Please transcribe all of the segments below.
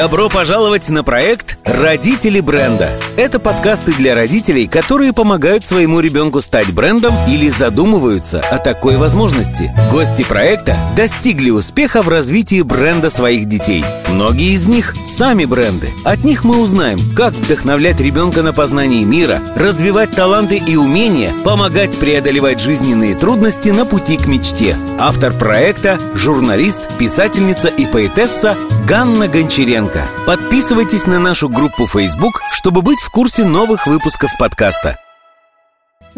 Добро пожаловать на проект «Родители бренда». Это подкасты для родителей, которые помогают своему ребенку стать брендом или задумываются о такой возможности. Гости проекта достигли успеха в развитии бренда своих детей. Многие из них – сами бренды. От них мы узнаем, как вдохновлять ребенка на познание мира, развивать таланты и умения, помогать преодолевать жизненные трудности на пути к мечте. Автор проекта – журналист, писательница и поэтесса Ганна Гончаренко. Подписывайтесь на нашу группу Facebook, чтобы быть в курсе новых выпусков подкаста.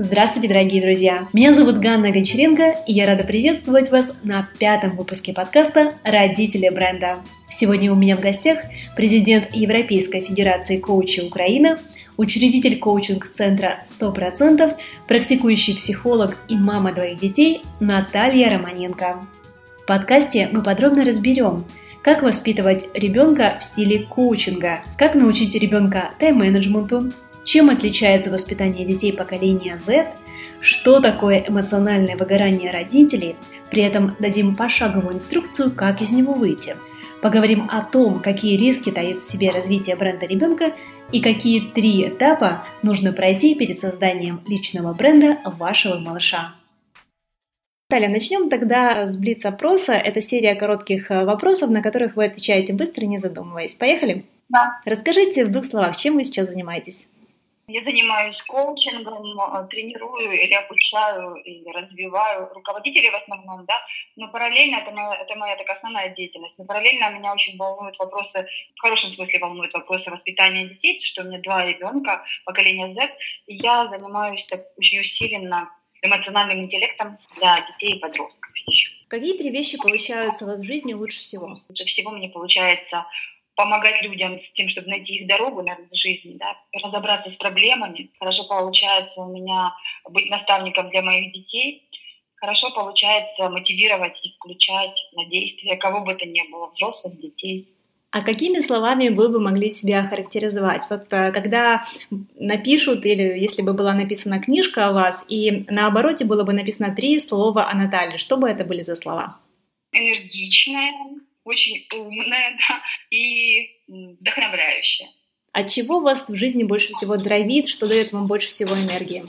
Здравствуйте, дорогие друзья! Меня зовут Ганна Гончаренко, и я рада приветствовать вас на пятом выпуске подкаста «Родители бренда». Сегодня у меня в гостях президент Европейской Федерации коучей Украины, учредитель коучинг-центра 100%, практикующий психолог и мама двоих детей Наталья Романенко. В подкасте мы подробно разберем – как воспитывать ребенка в стиле коучинга? Как научить ребенка тайм-менеджменту? Чем отличается воспитание детей поколения Z? Что такое эмоциональное выгорание родителей? При этом дадим пошаговую инструкцию, как из него выйти. Поговорим о том, какие риски таит в себе развитие бренда ребенка и какие три этапа нужно пройти перед созданием личного бренда вашего малыша. Наталья, начнем тогда с блиц-опроса. Это серия коротких э, вопросов, на которых вы отвечаете быстро, не задумываясь. Поехали? Да. Расскажите в двух словах, чем вы сейчас занимаетесь? Я занимаюсь коучингом, э, тренирую или обучаю, или развиваю руководителей в основном, да, но параллельно это моя, это моя такая основная деятельность, но параллельно меня очень волнуют вопросы, в хорошем смысле волнуют вопросы воспитания детей, потому что у меня два ребенка, поколение Z, и я занимаюсь так очень усиленно эмоциональным интеллектом для детей и подростков еще. Какие три вещи получаются у вас в жизни лучше всего? Лучше всего мне получается помогать людям с тем, чтобы найти их дорогу наверное, в жизни, да, разобраться с проблемами. Хорошо получается у меня быть наставником для моих детей. Хорошо получается мотивировать и включать на действия кого бы то ни было, взрослых, детей. А какими словами вы бы могли себя характеризовать? Вот э, когда напишут, или если бы была написана книжка о вас, и на обороте было бы написано три слова о Наталье, что бы это были за слова? Энергичная, очень умная, да, и вдохновляющая. От чего вас в жизни больше всего дровит, что дает вам больше всего энергии?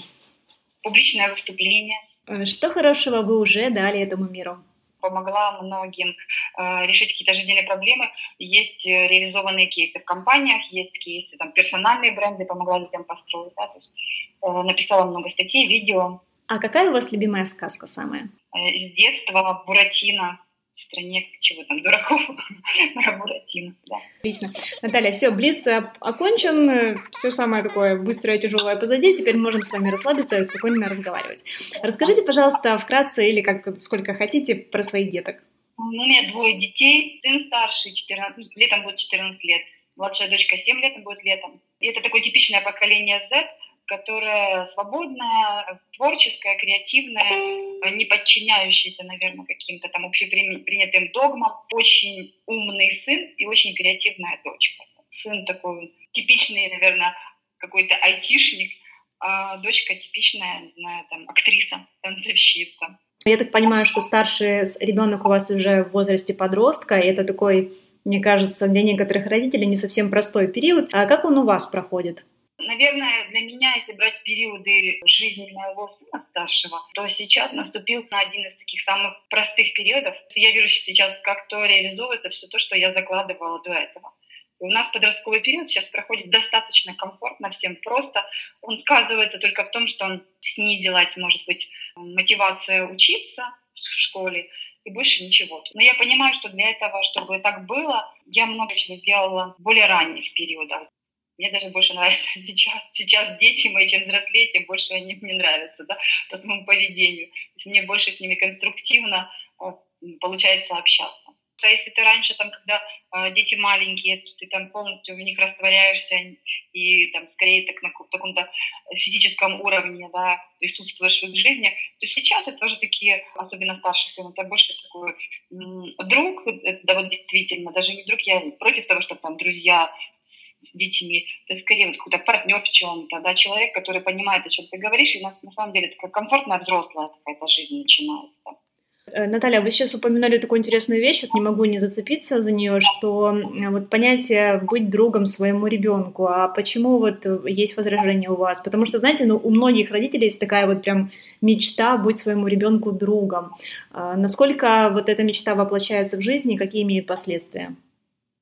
Публичное выступление. Э, что хорошего вы уже дали этому миру? помогла многим э, решить какие-то жизненные проблемы. Есть э, реализованные кейсы в компаниях, есть кейсы, там, персональные бренды помогла людям построить. Да, то есть, э, написала много статей, видео. А какая у вас любимая сказка самая? Э, с детства Буратино стране чего там, дураков, Буратино, да. Отлично. Наталья, все, Блиц окончен, все самое такое быстрое, тяжелое позади, теперь можем с вами расслабиться и спокойно разговаривать. Расскажите, пожалуйста, вкратце или как сколько хотите про своих деток. Ну, у меня двое детей, сын старший, 14, летом будет 14 лет, младшая дочка 7 лет будет летом. И это такое типичное поколение Z, которая свободная, творческая, креативная, не подчиняющаяся, наверное, каким-то там общепринятым догмам. Очень умный сын и очень креативная дочка. Сын такой типичный, наверное, какой-то айтишник, а дочка типичная, не знаю, там, актриса, танцовщица. Я так понимаю, что старший ребенок у вас уже в возрасте подростка, и это такой, мне кажется, для некоторых родителей не совсем простой период. А как он у вас проходит? Наверное, для меня, если брать периоды жизни моего сына старшего, то сейчас наступил один из таких самых простых периодов. Я вижу сейчас, как то реализовывается все то, что я закладывала до этого. У нас подростковый период сейчас проходит достаточно комфортно, всем просто. Он сказывается только в том, что снизилась, может быть, мотивация учиться в школе, и больше ничего. Но я понимаю, что для этого, чтобы так было, я много чего сделала в более ранних периодах. Мне даже больше нравится сейчас. Сейчас дети мои, чем взрослее, тем больше они мне нравятся, да, по своему поведению. То есть мне больше с ними конструктивно получается общаться. А если ты раньше, там, когда э, дети маленькие, ты там полностью в них растворяешься и там скорее так на каком-то физическом уровне, да, присутствуешь в их жизни, то сейчас это тоже такие, особенно старших сын, это больше такой друг, да вот действительно, даже не друг, я против того, чтобы там друзья с детьми, это скорее вот какой-то партнер в чем-то, да, человек, который понимает, о чем ты говоришь, и у нас на самом деле такая комфортная взрослая какая-то жизнь начинается. Э, Наталья, вы сейчас упоминали такую интересную вещь, вот не могу не зацепиться за нее, что вот понятие быть другом своему ребенку. А почему вот есть возражение у вас? Потому что, знаете, ну, у многих родителей есть такая вот прям мечта быть своему ребенку другом. А насколько вот эта мечта воплощается в жизни какие имеет последствия?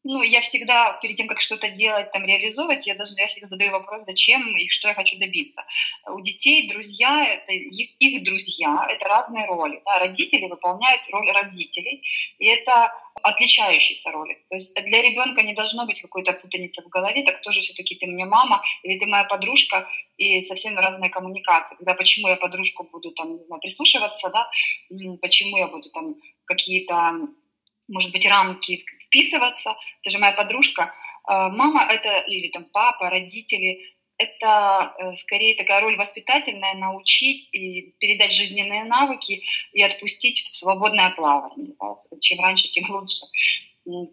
Ну, я всегда, перед тем, как что-то делать, там, реализовывать, я, даже, я всегда задаю вопрос, зачем и что я хочу добиться. У детей друзья, это их, их друзья, это разные роли. Да? Родители выполняют роль родителей, и это отличающиеся роли. То есть для ребенка не должно быть какой-то путаницы в голове, так тоже все-таки ты мне мама или ты моя подружка, и совсем разные коммуникации. Когда почему я подружку буду там, не знаю, прислушиваться, да, почему я буду там какие-то может быть, рамки вписываться. Это же моя подружка. А, мама это, или там папа, родители, это э, скорее такая роль воспитательная, научить и передать жизненные навыки и отпустить в свободное плавание. Чем раньше, тем лучше.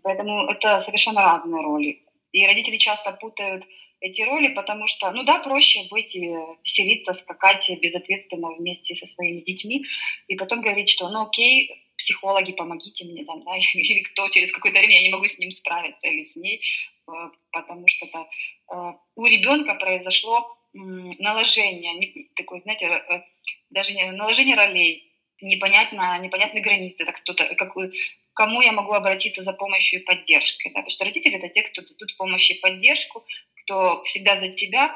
Поэтому это совершенно разные роли. И родители часто путают эти роли, потому что, ну да, проще быть, и веселиться, скакать безответственно вместе со своими детьми, и потом говорить, что, ну окей, психологи, помогите мне, там, да, или кто через какое-то время я не могу с ним справиться или с ней, э, потому что это, э, у ребенка произошло наложение, такое, знаете, э, даже не наложение ролей, непонятно, непонятные границы, это кто-то, какую, кому я могу обратиться за помощью и поддержкой, да, потому что родители это те, кто дадут помощь и поддержку, кто всегда за тебя,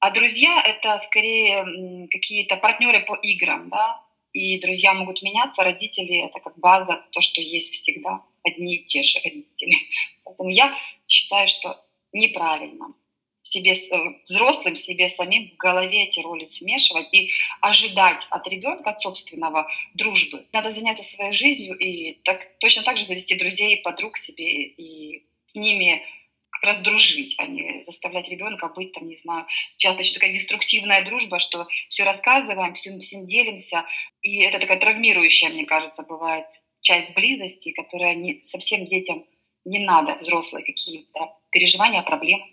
а друзья это скорее какие-то партнеры по играм, да, и друзья могут меняться, родители — это как база, то, что есть всегда, одни и те же родители. Поэтому я считаю, что неправильно себе, э, взрослым себе самим в голове эти роли смешивать и ожидать от ребенка, от собственного дружбы. Надо заняться своей жизнью и так, точно так же завести друзей, подруг себе и с ними как раз дружить, а не заставлять ребенка быть там, не знаю, часто еще такая деструктивная дружба, что все рассказываем, всем, всем делимся, и это такая травмирующая, мне кажется, бывает часть близости, которая не, совсем детям не надо, взрослые какие-то переживания, проблемы.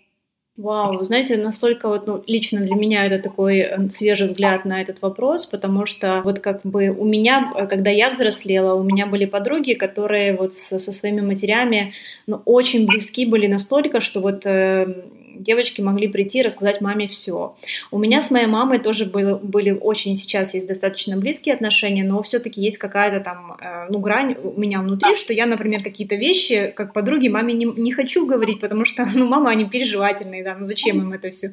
Вау, вы знаете, настолько вот, ну, лично для меня это такой э, свежий взгляд на этот вопрос, потому что вот как бы у меня, э, когда я взрослела, у меня были подруги, которые вот со, со своими матерями, ну, очень близки были настолько, что вот э, девочки могли прийти и рассказать маме все. У меня с моей мамой тоже было, были очень сейчас есть достаточно близкие отношения, но все-таки есть какая-то там, э, ну, грань у меня внутри, что я, например, какие-то вещи, как подруги, маме не, не хочу говорить, потому что, ну, мама, они переживательные, да, ну, зачем им это все?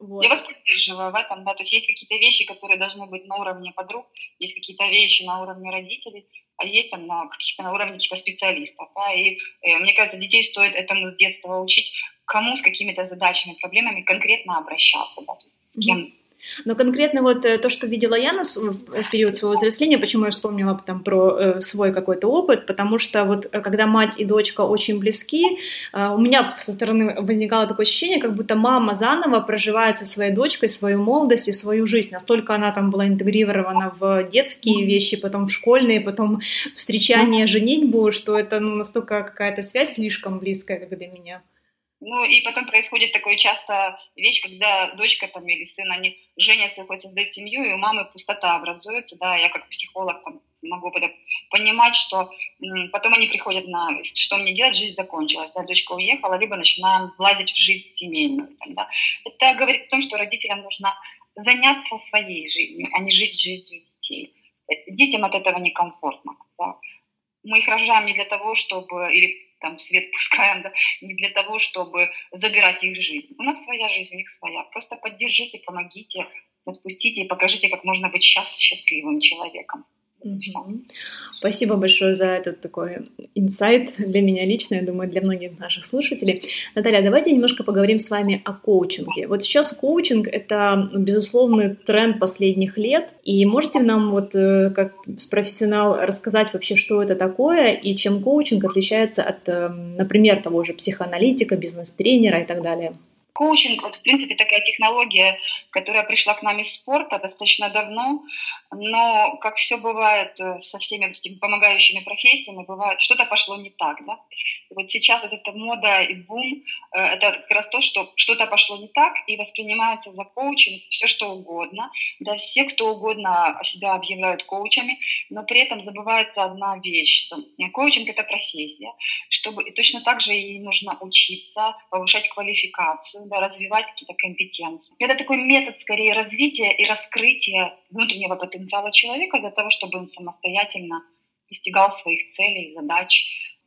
Вот. Я вас поддерживаю в этом, да, то есть есть какие-то вещи, которые должны быть на уровне подруг, есть какие-то вещи на уровне родителей, а есть там на каких-то на уровне каких-то специалистов, да, и э, мне кажется, детей стоит этому с детства учить, кому с какими-то задачами, проблемами конкретно обращаться, да, с кем но конкретно вот э, то, что видела я на, в период своего взросления, почему я вспомнила там про э, свой какой-то опыт, потому что вот э, когда мать и дочка очень близки, э, у меня со стороны возникало такое ощущение, как будто мама заново проживает со своей дочкой свою молодость и свою жизнь. Настолько она там была интегрирована в детские вещи, потом в школьные, потом встречание, женитьбу, что это ну, настолько какая-то связь слишком близкая, как для меня. Ну и потом происходит такое часто вещь, когда дочка там или сын, они женятся, хоть создают семью, и у мамы пустота образуется, да, я как психолог там могу понимать, что потом они приходят на, что мне делать, жизнь закончилась, да, дочка уехала, либо начинаем влазить в жизнь семейную, там, да. Это говорит о том, что родителям нужно заняться своей жизнью, а не жить жизнью детей. Детям от этого некомфортно, да. Мы их рожаем не для того, чтобы, или там свет пускаем, да, не для того, чтобы забирать их жизнь. У нас своя жизнь, у них своя. Просто поддержите, помогите, отпустите и покажите, как можно быть сейчас счастливым человеком. Спасибо большое за этот такой инсайт для меня лично, я думаю, для многих наших слушателей. Наталья, давайте немножко поговорим с вами о коучинге. Вот сейчас коучинг — это, безусловный тренд последних лет, и можете нам вот э, как профессионал рассказать вообще, что это такое и чем коучинг отличается от, э, например, того же психоаналитика, бизнес-тренера и так далее? Коучинг, вот, в принципе, такая технология, которая пришла к нам из спорта достаточно давно, но, как все бывает э, со всеми этими помогающими профессиями, бывает, что-то пошло не так, да. И вот сейчас вот эта мода и бум, э, это как раз то, что что-то пошло не так, и воспринимается за коучинг все, что угодно, да, все, кто угодно себя объявляют коучами, но при этом забывается одна вещь, что коучинг – это профессия, чтобы, и точно так же и нужно учиться, повышать квалификацию, да, развивать какие-то компетенции. Это такой метод скорее развития и раскрытия внутреннего потенциала человека для того, чтобы он самостоятельно достигал своих целей, задач.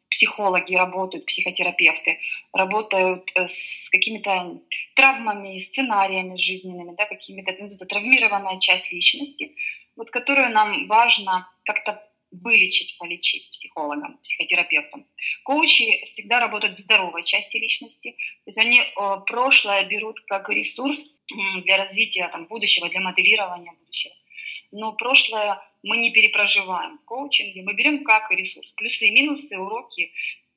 Психологи работают, психотерапевты работают э, с какими-то травмами, сценариями жизненными, да, какими-то это травмированная часть личности, вот которую нам важно как-то вылечить, полечить психологам, психотерапевтам. Коучи всегда работают в здоровой части личности, то есть они э, прошлое берут как ресурс для развития там, будущего, для моделирования будущего. Но прошлое мы не перепроживаем в коучинге, мы берем как ресурс. Плюсы и минусы, уроки,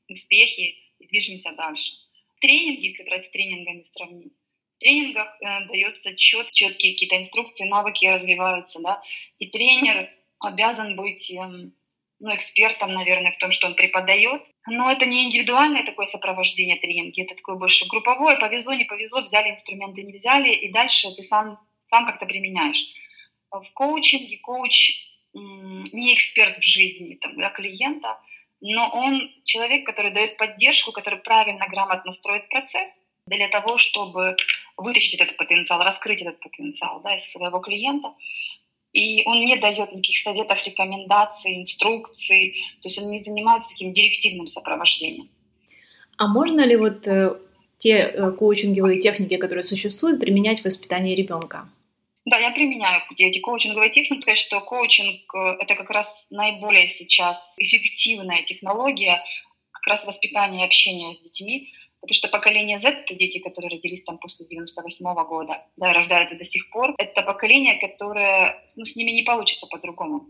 успехи и движемся дальше. Тренинги, если брать с тренингами сравнить, в тренингах э, дается чет, четкие какие-то инструкции, навыки развиваются, да, и тренер обязан быть эм, ну, экспертом, наверное, в том, что он преподает. Но это не индивидуальное такое сопровождение тренинги, это такое больше групповое, повезло, не повезло, взяли инструменты, не взяли, и дальше ты сам, сам как-то применяешь. В коучинге коуч не эксперт в жизни там, да, клиента, но он человек, который дает поддержку, который правильно, грамотно строит процесс для того, чтобы вытащить этот потенциал, раскрыть этот потенциал да, из своего клиента и он не дает никаких советов, рекомендаций, инструкций, то есть он не занимается таким директивным сопровождением. А можно ли вот э, те э, коучинговые техники, которые существуют, применять в воспитании ребенка? Да, я применяю эти коучинговые техники, сказать, что коучинг э, — это как раз наиболее сейчас эффективная технология как раз воспитания и общения с детьми, Потому что поколение Z, это дети, которые родились там после 98 -го года, да, рождаются до сих пор, это поколение, которое, ну, с ними не получится по-другому.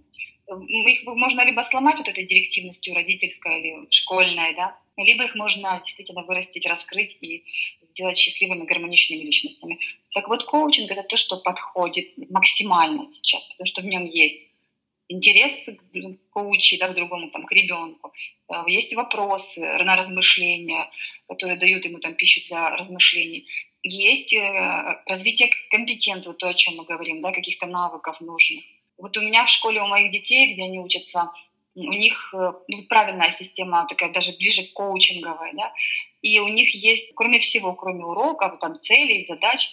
Их можно либо сломать вот этой директивностью родительской или школьной, да, либо их можно действительно вырастить, раскрыть и сделать счастливыми, гармоничными личностями. Так вот, коучинг — это то, что подходит максимально сейчас, потому что в нем есть интерес к коучи, да, к другому, там, к ребенку. Э, есть вопросы на размышления, которые дают ему там пищу для размышлений. Есть э, развитие компетенции, то, о чем мы говорим, да, каких-то навыков нужных. Вот у меня в школе у моих детей, где они учатся, у них э, ну, правильная система, такая даже ближе к коучинговой, да, и у них есть, кроме всего, кроме уроков, там, целей, задач,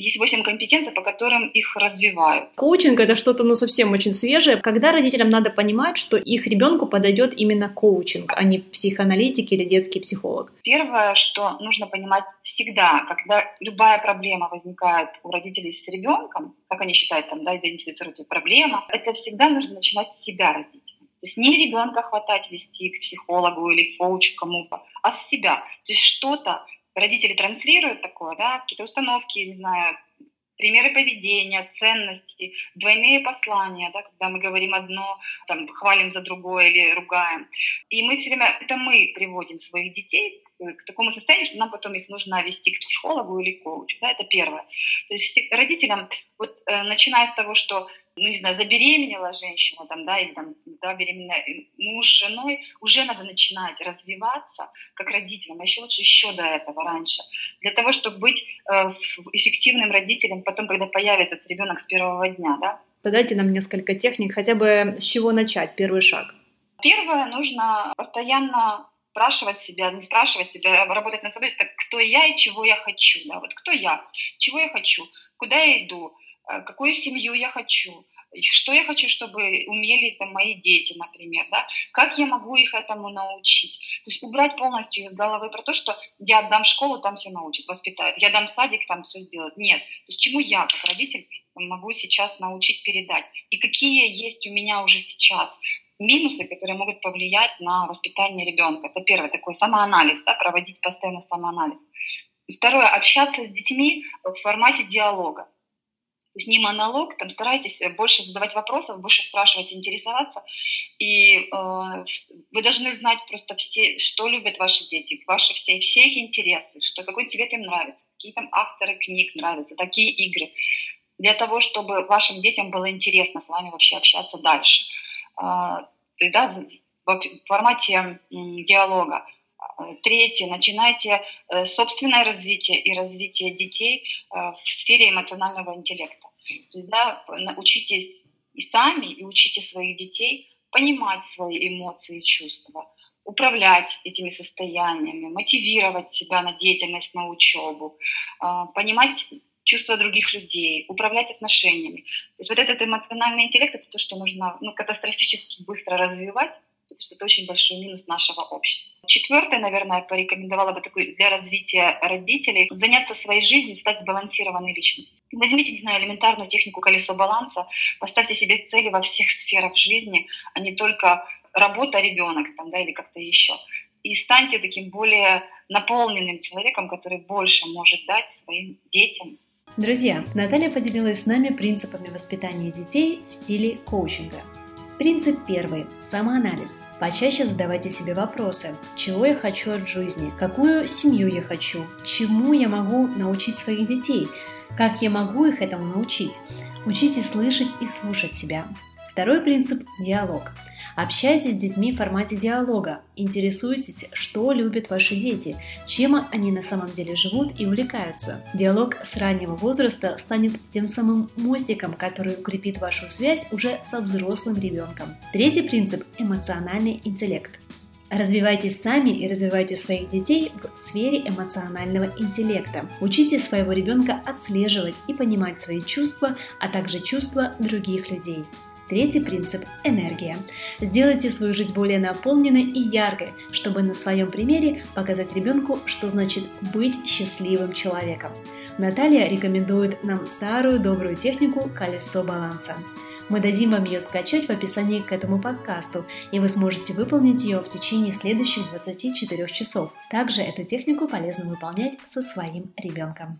есть восемь компетенций, по которым их развивают. Коучинг — это что-то ну, совсем очень свежее. Когда родителям надо понимать, что их ребенку подойдет именно коучинг, а не психоаналитик или детский психолог? Первое, что нужно понимать всегда, когда любая проблема возникает у родителей с ребенком, как они считают, там, да, идентифицируют эту проблему, это всегда нужно начинать с себя родителя. То есть не ребенка хватать вести к психологу или к коучу кому-то, а с себя. То есть что-то, родители транслируют такое, да, какие-то установки, не знаю, примеры поведения, ценности, двойные послания, да, когда мы говорим одно, там, хвалим за другое или ругаем. И мы все время, это мы приводим своих детей к такому состоянию, что нам потом их нужно вести к психологу или коучу. Да, это первое. То есть родителям, вот э, начиная с того, что ну, не знаю, забеременела женщина, там, да, или там, да, беременная муж с женой, уже надо начинать развиваться как родителям, а еще лучше еще до этого, раньше, для того, чтобы быть э, эффективным родителем потом, когда появится этот ребенок с первого дня, да. Дайте нам несколько техник, хотя бы с чего начать, первый шаг. Первое, нужно постоянно спрашивать себя, не спрашивать себя, а работать над собой, так кто я и чего я хочу, да, вот кто я, чего я хочу, куда я иду, э, какую семью я хочу, что я хочу, чтобы умели там, мои дети, например, да, как я могу их этому научить. То есть убрать полностью из головы про то, что я отдам школу, там все научат, воспитают, я дам садик, там все сделают. Нет. То есть чему я, как родитель, могу сейчас научить передать. И какие есть у меня уже сейчас минусы, которые могут повлиять на воспитание ребенка. Это первое, такой самоанализ, да, проводить постоянно самоанализ. Второе, общаться с детьми в формате диалога. То есть не монолог, там старайтесь больше задавать вопросов, больше спрашивать, интересоваться. И э, вы должны знать просто все, что любят ваши дети, ваши все, все их интересы, что какой цвет им нравится, какие там авторы книг нравятся, такие игры. Для того, чтобы вашим детям было интересно с вами вообще общаться дальше. А, то есть, да, в формате диалога. А, третье. Начинайте э, собственное развитие и развитие детей э, в сфере эмоционального интеллекта. То учитесь и сами, и учите своих детей понимать свои эмоции и чувства, управлять этими состояниями, мотивировать себя на деятельность, на учебу, а, понимать чувства других людей, управлять отношениями. То есть вот этот эмоциональный интеллект – это то, что нужно ну, катастрофически быстро развивать, потому что это очень большой минус нашего общества. Четвертое, наверное, порекомендовала бы такой для развития родителей – заняться своей жизнью, стать сбалансированной личностью. Возьмите, не знаю, элементарную технику колесо баланса, поставьте себе цели во всех сферах жизни, а не только работа, ребенок там, да, или как-то еще. И станьте таким более наполненным человеком, который больше может дать своим детям. Друзья, Наталья поделилась с нами принципами воспитания детей в стиле коучинга. Принцип первый – самоанализ. Почаще задавайте себе вопросы. Чего я хочу от жизни? Какую семью я хочу? Чему я могу научить своих детей? Как я могу их этому научить? Учитесь слышать и слушать себя. Второй принцип – диалог. Общайтесь с детьми в формате диалога, интересуйтесь, что любят ваши дети, чем они на самом деле живут и увлекаются. Диалог с раннего возраста станет тем самым мостиком, который укрепит вашу связь уже со взрослым ребенком. Третий принцип – эмоциональный интеллект. Развивайтесь сами и развивайте своих детей в сфере эмоционального интеллекта. Учите своего ребенка отслеживать и понимать свои чувства, а также чувства других людей. Третий принцип – энергия. Сделайте свою жизнь более наполненной и яркой, чтобы на своем примере показать ребенку, что значит быть счастливым человеком. Наталья рекомендует нам старую добрую технику «Колесо баланса». Мы дадим вам ее скачать в описании к этому подкасту, и вы сможете выполнить ее в течение следующих 24 часов. Также эту технику полезно выполнять со своим ребенком.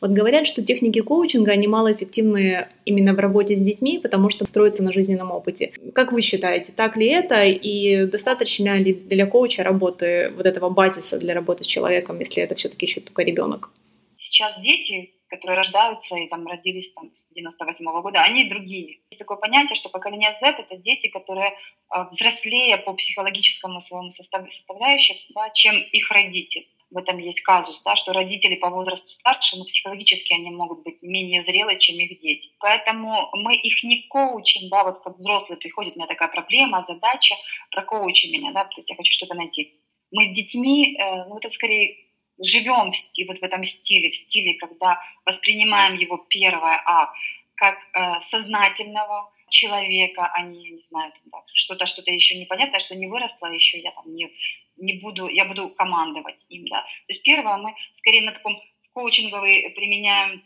Вот говорят, что техники коучинга, они малоэффективны именно в работе с детьми, потому что строятся на жизненном опыте. Как вы считаете, так ли это и достаточно ли для коуча работы вот этого базиса для работы с человеком, если это все-таки еще только ребенок? Сейчас дети, которые рождаются и там родились там, с 98 -го года, они другие. Есть такое понятие, что поколение Z — это дети, которые а, взрослее по психологическому своему составляющему, да, чем их родители в этом есть казус, да, что родители по возрасту старше, но психологически они могут быть менее зрелые, чем их дети. Поэтому мы их не коучим, да, вот как взрослые приходят, у меня такая проблема, задача, прокоучи меня, да, то есть я хочу что-то найти. Мы с детьми, э, ну это скорее живем в, вот в этом стиле, в стиле, когда воспринимаем его первое А как э, сознательного, человека, а не, не знаю, там, что-то, что-то еще непонятное, что не выросло еще, я там не, не буду, я буду командовать им, да. То есть первое, мы скорее на таком коучинговый применяем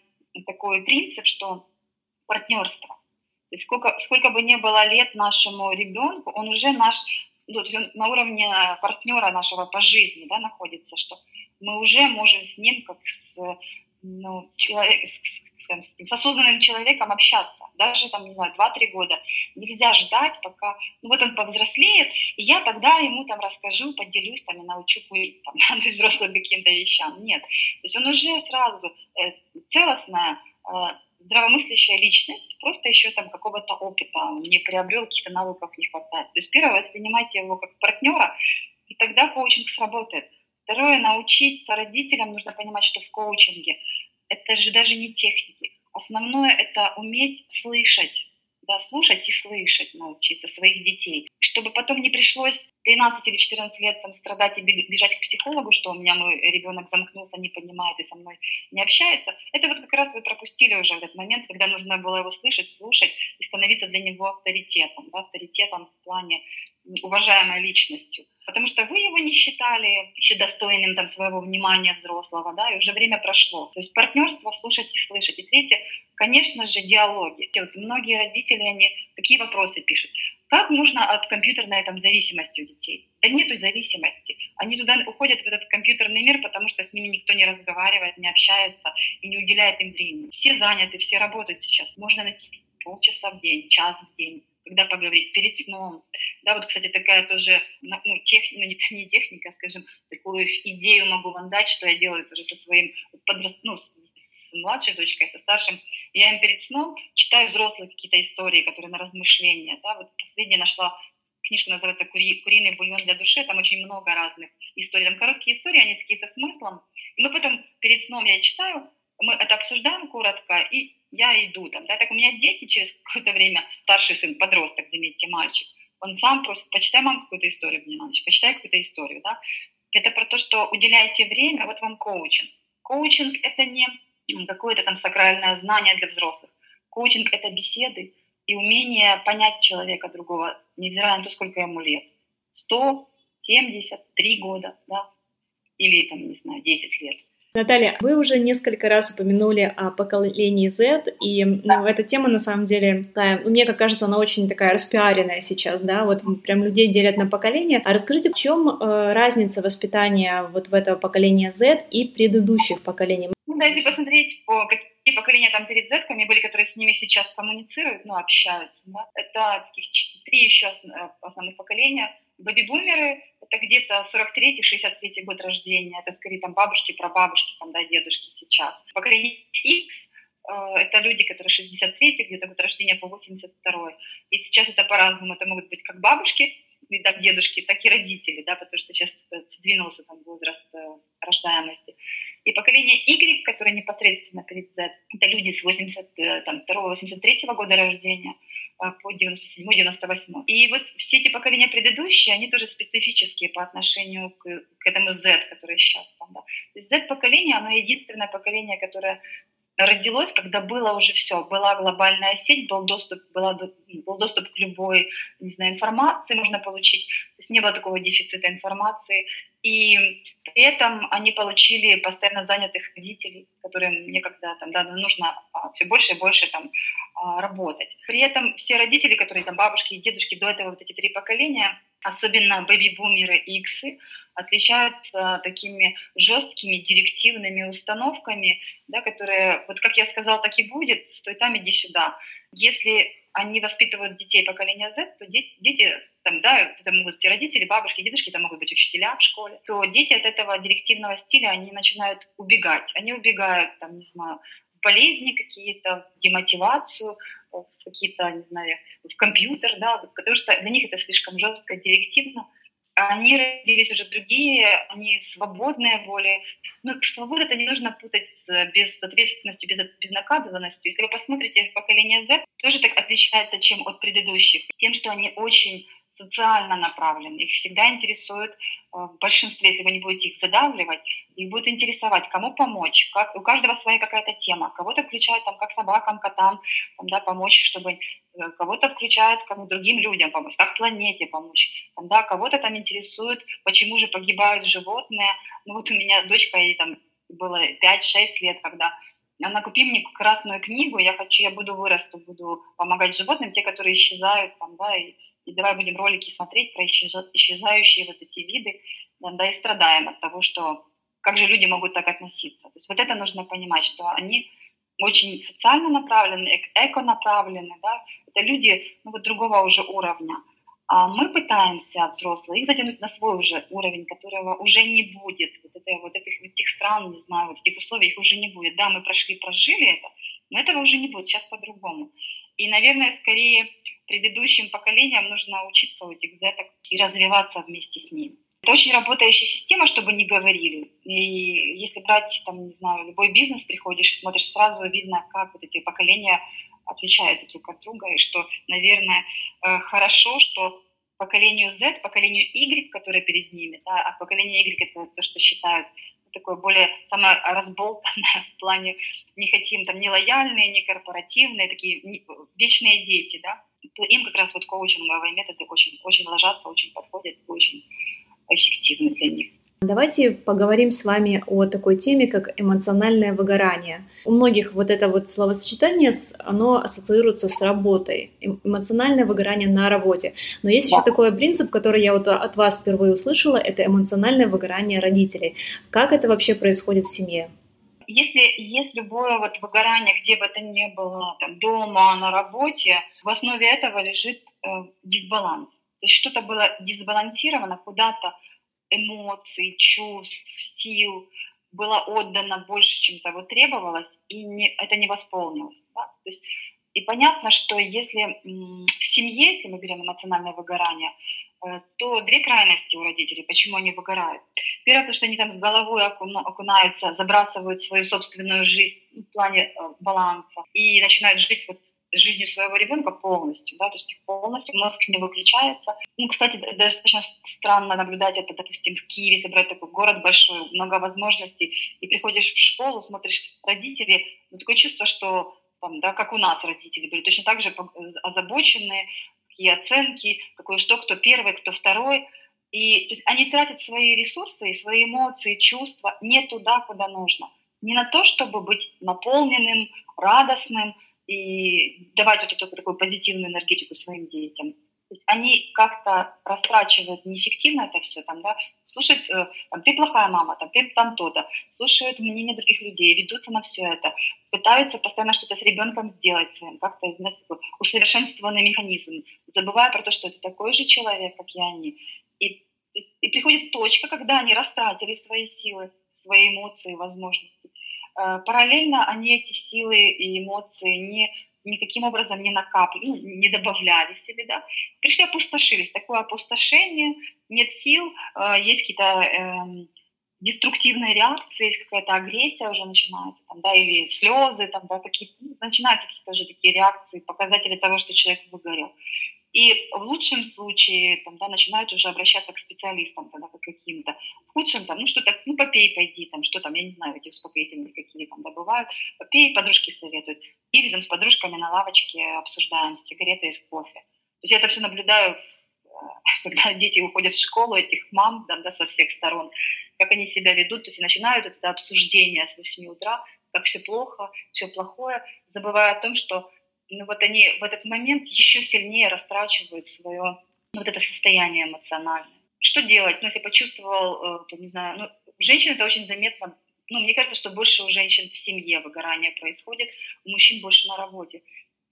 такой принцип, что партнерство. То есть сколько, сколько бы ни было лет нашему ребенку, он уже наш, ну, он на уровне партнера нашего по жизни да, находится, что мы уже можем с ним как с, ну, человек, с, с осознанным человеком общаться, даже там, не знаю, 2-3 года. Нельзя ждать, пока, ну вот он повзрослеет, и я тогда ему там расскажу, поделюсь, там, и научу курить, там, да, взрослым каким-то вещам. Нет. То есть он уже сразу э, целостная, э, здравомыслящая личность, просто еще там какого-то опыта не приобрел, каких-то навыков не хватает. То есть первое, воспринимайте его как партнера, и тогда коучинг сработает. Второе, научиться родителям, нужно понимать, что в коучинге это же даже не техники. Основное это уметь слышать, да, слушать и слышать научиться своих детей, чтобы потом не пришлось 13 или 14 лет там, страдать и бежать к психологу, что у меня мой ребенок замкнулся, не понимает и со мной не общается. Это вот как раз вы пропустили уже этот момент, когда нужно было его слышать, слушать и становиться для него авторитетом, да, авторитетом в плане уважаемой личностью потому что вы его не считали еще достойным там, своего внимания взрослого, да, и уже время прошло. То есть партнерство слушать и слышать. И третье, конечно же, диалоги. Вот многие родители, они какие вопросы пишут? Как нужно от компьютерной там, зависимости у детей? Да нету зависимости. Они туда уходят в этот компьютерный мир, потому что с ними никто не разговаривает, не общается и не уделяет им времени. Все заняты, все работают сейчас. Можно найти полчаса в день, час в день, когда поговорить перед сном. Да, вот, кстати, такая тоже, ну, тех, ну не, не техника, скажем, такую идею могу вам дать, что я делаю тоже со своим подрост, ну, с, с младшей дочкой, со старшим. Я им перед сном читаю взрослые какие-то истории, которые на размышления. Да, вот последняя нашла книжка называется «Кури, «Куриный бульон для души», там очень много разных историй. Там короткие истории, они такие со смыслом. И мы потом перед сном я читаю, мы это обсуждаем коротко, и я иду там, да, так у меня дети через какое-то время, старший сын, подросток, заметьте, мальчик, он сам просит, почитай, мам, какую-то историю мне на ночь, почитай какую-то историю, да. Это про то, что уделяете время, вот вам коучинг. Коучинг – это не какое-то там сакральное знание для взрослых. Коучинг – это беседы и умение понять человека другого, невзирая на то, сколько ему лет. 100, 70, 3 года, да, или там, не знаю, 10 лет. Наталья, вы уже несколько раз упомянули о поколении Z, и ну, эта тема, на самом деле, такая, мне как кажется, она очень такая распиаренная сейчас, да, вот прям людей делят на поколения. А расскажите, в чем э, разница воспитания вот в этого поколения Z и предыдущих поколений? Ну да, если посмотреть по какие поколения там перед Z были, которые с ними сейчас коммуницируют, ну, общаются, да, это таких три еще э, основных поколения – Бэби-бумеры – это где-то 43-63 год рождения, это скорее там бабушки, прабабушки, там, да, дедушки сейчас. Поколение X э, это люди, которые 63 где-то год рождения по 82 И сейчас это по-разному. Это могут быть как бабушки, там дедушки, так и родители, да, потому что сейчас сдвинулся там возраст э, рождаемости. И поколение Y, которое непосредственно перед Z, это люди с 82-83 года рождения – по 97-98. И вот все эти поколения предыдущие, они тоже специфические по отношению к, к этому Z, который сейчас там. Да. То есть Z-поколение, оно единственное поколение, которое родилось, когда было уже все, была глобальная сеть, был доступ, была, был доступ к любой не знаю, информации можно получить, то есть не было такого дефицита информации, и при этом они получили постоянно занятых родителей, которым некогда там, да, нужно а, все больше и больше там а, работать. При этом все родители, которые там бабушки и дедушки до этого, вот эти три поколения, особенно бэби-бумеры и иксы, отличаются такими жесткими директивными установками, да, которые, вот как я сказала, так и будет, стой там, иди сюда. Если они воспитывают детей поколения Z, то дети, дети там, да, это могут быть родители, бабушки, дедушки, это могут быть учителя в школе, то дети от этого директивного стиля, они начинают убегать. Они убегают, там, не знаю, в болезни какие-то, в демотивацию, в какие-то, не знаю, в компьютер, да, потому что для них это слишком жестко, директивно, они родились уже другие, они свободные более. Ну, свободу это не нужно путать с безответственностью, без, безнаказанностью. Если вы посмотрите поколение Z, тоже так отличается, чем от предыдущих. Тем, что они очень социально направлены. Их всегда интересует, э, в большинстве, если вы не будете их задавливать, их будет интересовать, кому помочь. Как, у каждого своя какая-то тема. Кого-то включают там, как собакам, котам, там, да, помочь, чтобы э, кого-то включают как другим людям помочь, как планете помочь. Там, да, кого-то там интересует, почему же погибают животные. Ну вот у меня дочка, ей там было 5-6 лет, когда она купи мне красную книгу, я хочу, я буду вырасту, буду помогать животным, те, которые исчезают там, да, и и давай будем ролики смотреть про исчезающие вот эти виды, да, и страдаем от того, что как же люди могут так относиться. То есть вот это нужно понимать, что они очень социально направлены, эко-направлены, да, это люди ну, вот другого уже уровня. А мы пытаемся, взрослые, их затянуть на свой уже уровень, которого уже не будет. Вот, это, вот этих, этих стран, не знаю, вот этих условий их уже не будет. Да, мы прошли, прожили это, но этого уже не будет, сейчас по-другому. И, наверное, скорее предыдущим поколениям нужно учиться у этих зеток и развиваться вместе с ними. Это очень работающая система, чтобы не говорили. И если брать, там, не знаю, любой бизнес, приходишь, смотришь, сразу видно, как вот эти поколения отличаются друг от друга, и что, наверное, э, хорошо, что поколению Z, поколению Y, которое перед ними, да, а поколение Y это то, что считают такое более самое разболтанное в плане не хотим там не лояльные, не корпоративные, такие не, вечные дети, да, то им как раз вот коучинговые методы очень, очень ложатся, очень подходят, очень эффективны для них. Давайте поговорим с вами о такой теме, как эмоциональное выгорание. У многих вот это вот словосочетание, оно ассоциируется с работой, эм, эмоциональное выгорание на работе. Но есть да. еще такой принцип, который я вот от вас впервые услышала, это эмоциональное выгорание родителей. Как это вообще происходит в семье? если есть любое вот выгорание, где бы это ни было, там, дома, на работе, в основе этого лежит э, дисбаланс. То есть что-то было дисбалансировано, куда-то эмоций, чувств, сил было отдано больше, чем того требовалось, и не, это не восполнилось. Да? То есть, и понятно, что если в семье, если мы берем эмоциональное выгорание, э, то две крайности у родителей, почему они выгорают. Первое, потому что они там с головой окунаются, забрасывают свою собственную жизнь в плане э, баланса и начинают жить вот жизнью своего ребенка полностью, да, то есть полностью мозг не выключается. Ну, кстати, достаточно странно наблюдать это, допустим, в Киеве, если брать такой город большой, много возможностей, и приходишь в школу, смотришь родители, ну, такое чувство, что там, да, как у нас родители были, точно так же озабоченные, какие оценки, какое что, кто первый, кто второй. И то есть они тратят свои ресурсы свои эмоции, чувства не туда, куда нужно. Не на то, чтобы быть наполненным, радостным, и давать вот эту такую позитивную энергетику своим детям. То есть они как-то растрачивают неэффективно это все, там, да, слушают, э, там, ты плохая мама, там, ты там то-то, слушают мнение других людей, ведутся на все это, пытаются постоянно что-то с ребенком сделать своим, как-то, знаете, такой усовершенствованный механизм, забывая про то, что это такой же человек, как и они. И, и приходит точка, когда они растратили свои силы, свои эмоции, возможности. Э, параллельно они эти силы и эмоции не никаким образом не накапливали, ну, не добавляли себе, да, пришли опустошились, такое опустошение, нет сил, э, есть какие-то э, деструктивные реакции, есть какая-то агрессия уже начинается, там, да, или слезы, там, да, какие ну, начинаются какие-то уже такие реакции, показатели того, что человек выгорел. И в лучшем случае там, да, начинают уже обращаться к специалистам тогда, к каким-то. В худшем там, ну что-то, ну попей, пойди, там, что там, я не знаю, эти успокоительные какие там добывают. Попей, подружки советуют. Или там с подружками на лавочке обсуждаем сигареты из кофе. То есть я это все наблюдаю, когда дети уходят в школу, этих мам да, да, со всех сторон, как они себя ведут, то есть начинают это обсуждение с 8 утра, как все плохо, все плохое, забывая о том, что ну вот они в этот момент еще сильнее растрачивают свое вот это состояние эмоциональное. Что делать? Ну, если почувствовал, э, то, не знаю, ну, женщин это очень заметно. Ну, мне кажется, что больше у женщин в семье выгорание происходит, у мужчин больше на работе.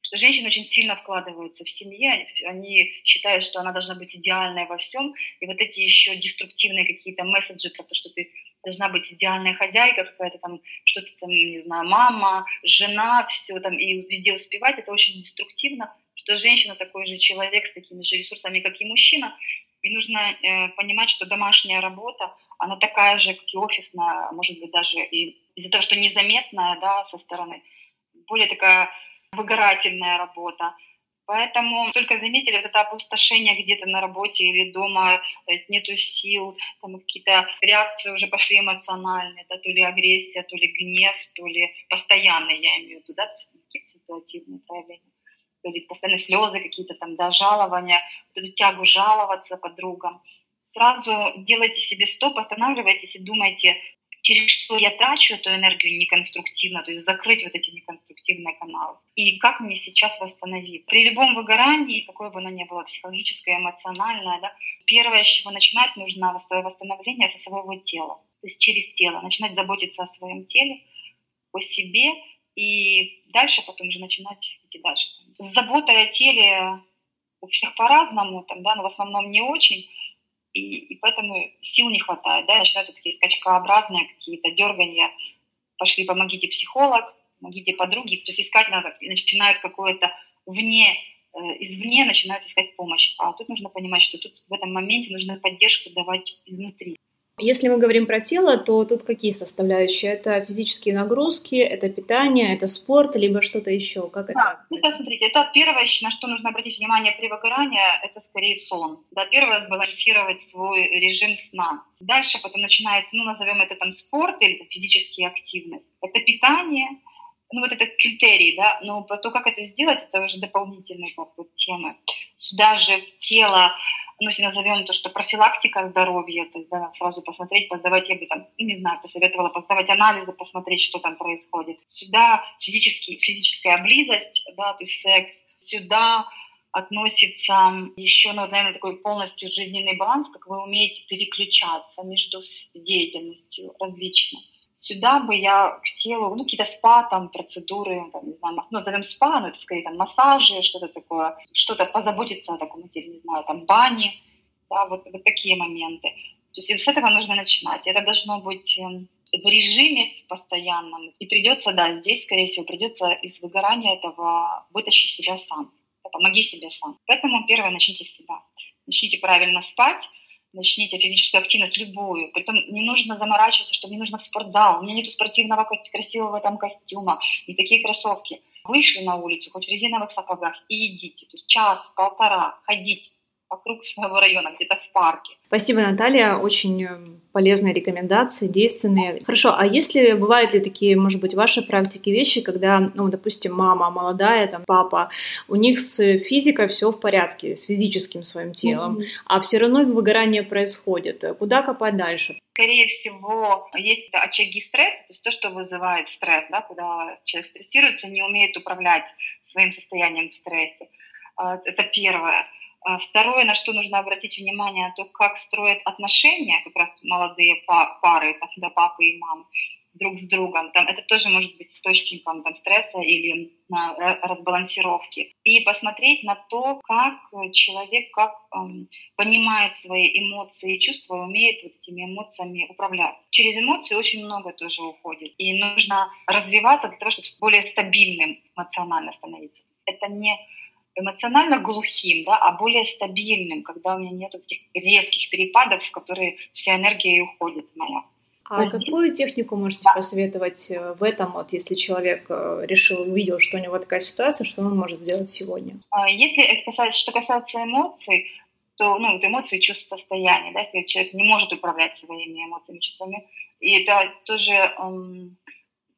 Что женщины очень сильно вкладываются в семье, они считают, что она должна быть идеальной во всем, и вот эти еще деструктивные какие-то месседжи про то, что ты должна быть идеальная хозяйка какая-то там, что-то там, не знаю, мама, жена, все там, и везде успевать, это очень деструктивно, что женщина такой же человек с такими же ресурсами, как и мужчина, и нужно э, понимать, что домашняя работа, она такая же, как и офисная, может быть, даже и из-за того, что незаметная, да, со стороны, более такая выгорательная работа. Поэтому только заметили это опустошение где-то на работе или дома, э, нету сил, там какие-то реакции уже пошли эмоциональные, да, то ли агрессия, то ли гнев, то ли постоянные, я имею в виду, да, то есть какие-то ситуативные проявления, то ли постоянные слезы какие-то там, да, жалования, вот эту тягу жаловаться подругам. Сразу делайте себе стоп, останавливайтесь и думайте, через что я трачу эту энергию неконструктивно, то есть закрыть вот эти неконструктивные каналы. И как мне сейчас восстановить? При любом выгорании, какое бы оно ни было, психологическое, эмоциональное, да, первое, с чего начинать, нужно свое восстановление со своего тела, то есть через тело, начинать заботиться о своем теле, о себе, и дальше потом уже начинать идти дальше. С заботой о теле у всех по-разному, там, да, но в основном не очень, и, и поэтому сил не хватает, да, начинаются такие скачкообразные какие-то дергания, пошли, помогите психолог, помогите подруги, то есть искать надо, начинают какое-то вне, э, извне начинают искать помощь. А тут нужно понимать, что тут в этом моменте нужно поддержку давать изнутри. Если мы говорим про тело, то тут какие составляющие? Это физические нагрузки, это питание, это спорт, либо что-то еще? Как да, это? это, смотрите, это первое, на что нужно обратить внимание при выгорании, это скорее сон. Да, первое, сбалансировать свой режим сна. Дальше потом начинается, ну, назовем это там спорт или физические активность. Это питание, ну, вот это критерий, да, но то, как это сделать, это уже дополнительные как бы, темы. Сюда же в тело ну, если назовем то, что профилактика здоровья, то есть, да, сразу посмотреть, поздавать, я бы там, ну, не знаю, посоветовала поздавать анализы, посмотреть, что там происходит. Сюда физический, физическая близость, да, то есть секс, сюда относится еще, ну, наверное, такой полностью жизненный баланс, как вы умеете переключаться между деятельностью различной. Сюда бы я к телу, ну, какие-то спа, там, процедуры, там, не знаю, ну, назовем спа, но это скорее там массажи, что-то такое, что-то позаботиться о таком теле, не знаю, там, бани, да, вот, вот такие моменты. То есть с этого нужно начинать. Это должно быть эм, в режиме постоянном. И придется, да, здесь, скорее всего, придется из выгорания этого вытащить себя сам. Помоги себе сам. Поэтому первое, начните с себя. Начните правильно спать, начните физическую активность любую. Притом не нужно заморачиваться, что мне нужно в спортзал. У меня нет спортивного красивого там костюма, и такие кроссовки. Вышли на улицу, хоть в резиновых сапогах, и идите. То есть час, полтора ходить вокруг своего района, где-то в парке. Спасибо, Наталья. Очень э, полезные рекомендации, действенные. Хорошо, а если бывают ли такие, может быть, в вашей практике вещи, когда, ну, допустим, мама молодая, там, папа, у них с физикой все в порядке, с физическим своим телом, mm-hmm. а все равно выгорание происходит. Куда копать дальше? Скорее всего, есть очаги стресса, то есть то, что вызывает стресс, да, куда человек стрессируется, не умеет управлять своим состоянием в стрессе. А, это первое. А второе, на что нужно обратить внимание, то как строят отношения как раз молодые пары, там, да, папы и мамы друг с другом. Там, это тоже может быть источником там, стресса или на, разбалансировки. И посмотреть на то, как человек как, эм, понимает свои эмоции и чувства, умеет вот этими эмоциями управлять. Через эмоции очень много тоже уходит. И нужно развиваться для того, чтобы более стабильным эмоционально становиться. Это не эмоционально глухим, да, а более стабильным, когда у меня нет этих резких перепадов, в которые вся энергия и уходит моя. А есть... какую технику можете да. посоветовать э, в этом, вот, если человек э, решил, увидел, что у него такая ситуация, что он может сделать сегодня? А если это касается, что касается эмоций, то ну, это эмоции, чувства, состояния, да, если человек не может управлять своими эмоциями, чувствами, и это тоже эм,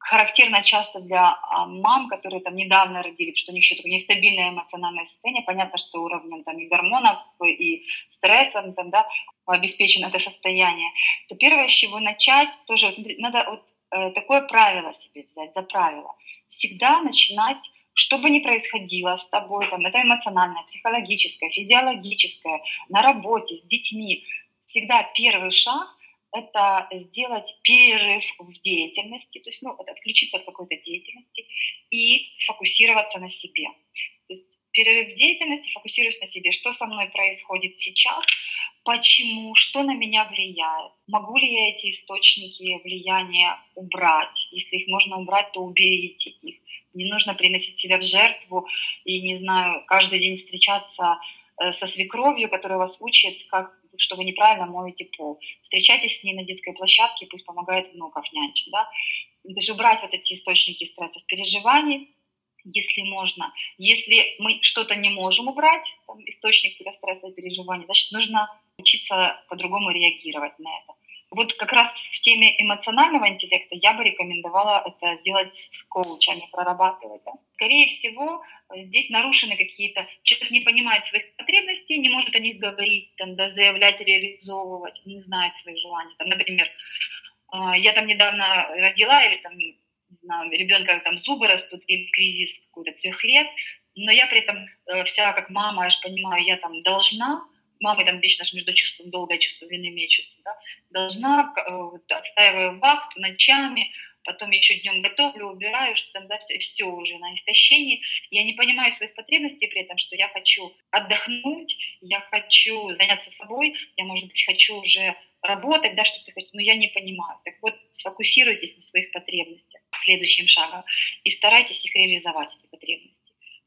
характерно часто для а, мам, которые там недавно родили, что у них еще такое нестабильное эмоциональное состояние. Понятно, что уровнем там и гормонов, и стрессом там, да, обеспечено это состояние. То первое, с чего начать, тоже надо вот э, такое правило себе взять, за правило. Всегда начинать что бы ни происходило с тобой, там, это эмоциональное, психологическое, физиологическое, на работе, с детьми, всегда первый шаг это сделать перерыв в деятельности, то есть ну, отключиться от какой-то деятельности и сфокусироваться на себе. То есть перерыв в деятельности, фокусируюсь на себе, что со мной происходит сейчас, почему, что на меня влияет, могу ли я эти источники влияния убрать, если их можно убрать, то уберите их. Не нужно приносить себя в жертву и, не знаю, каждый день встречаться э, со свекровью, которая вас учит, как что вы неправильно моете пол. Встречайтесь с ней на детской площадке, пусть помогает внуков нянчить. Да? То есть убрать вот эти источники стресса, переживаний, если можно. Если мы что-то не можем убрать, там, источник стресса и переживаний, значит, нужно учиться по-другому реагировать на это. Вот как раз в теме эмоционального интеллекта я бы рекомендовала это сделать с коучами, прорабатывать. Да? Скорее всего, здесь нарушены какие-то... Человек не понимает своих потребностей, не может о них говорить, там, да, заявлять, реализовывать, не знает своих желаний. Там, например, а, я там недавно родила или там, не знаю, ребенка там зубы растут или кризис какой-то трех лет, но я при этом э, вся как мама, я же понимаю, я там должна, мамы там вечно между чувством долга и чувством вины мечутся, да, должна, э, вот, отстаиваю вахту ночами, потом еще днем готовлю, убираю, что там, да, все, все уже на истощении. Я не понимаю своих потребностей при этом, что я хочу отдохнуть, я хочу заняться собой, я, может быть, хочу уже работать, да, что-то хочу, но я не понимаю. Так вот, сфокусируйтесь на своих потребностях следующим шагом и старайтесь их реализовать, эти потребности.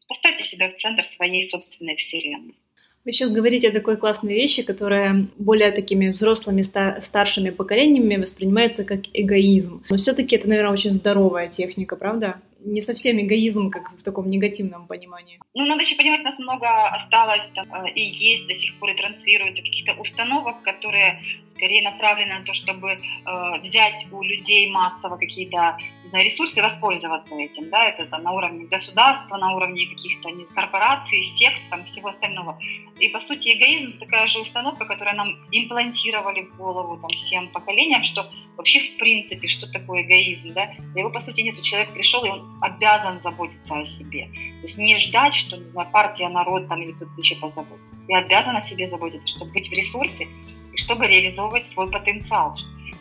Поставьте себя в центр своей собственной вселенной. Вы сейчас говорите о такой классной вещи, которая более такими взрослыми старшими поколениями воспринимается как эгоизм. Но все-таки это, наверное, очень здоровая техника, правда? Не совсем эгоизм, как в таком негативном понимании. Ну, надо еще понимать, нас много осталось там, э, и есть до сих пор и транслируется каких-то установок, которые скорее направлены на то, чтобы э, взять у людей массово какие-то знаю, ресурсы и воспользоваться этим. Да? Это там, на уровне государства, на уровне каких-то корпораций, сект, там, всего остального. И, по сути, эгоизм такая же установка, которую нам имплантировали в голову там, всем поколениям, что вообще, в принципе, что такое эгоизм. Да? Его, по сути, нет. Человек пришел, и он обязан заботиться о себе. То есть не ждать, что не знаю, партия, народ там, или кто-то еще позаботится. Я обязан о себе заботиться, чтобы быть в ресурсе и чтобы реализовывать свой потенциал.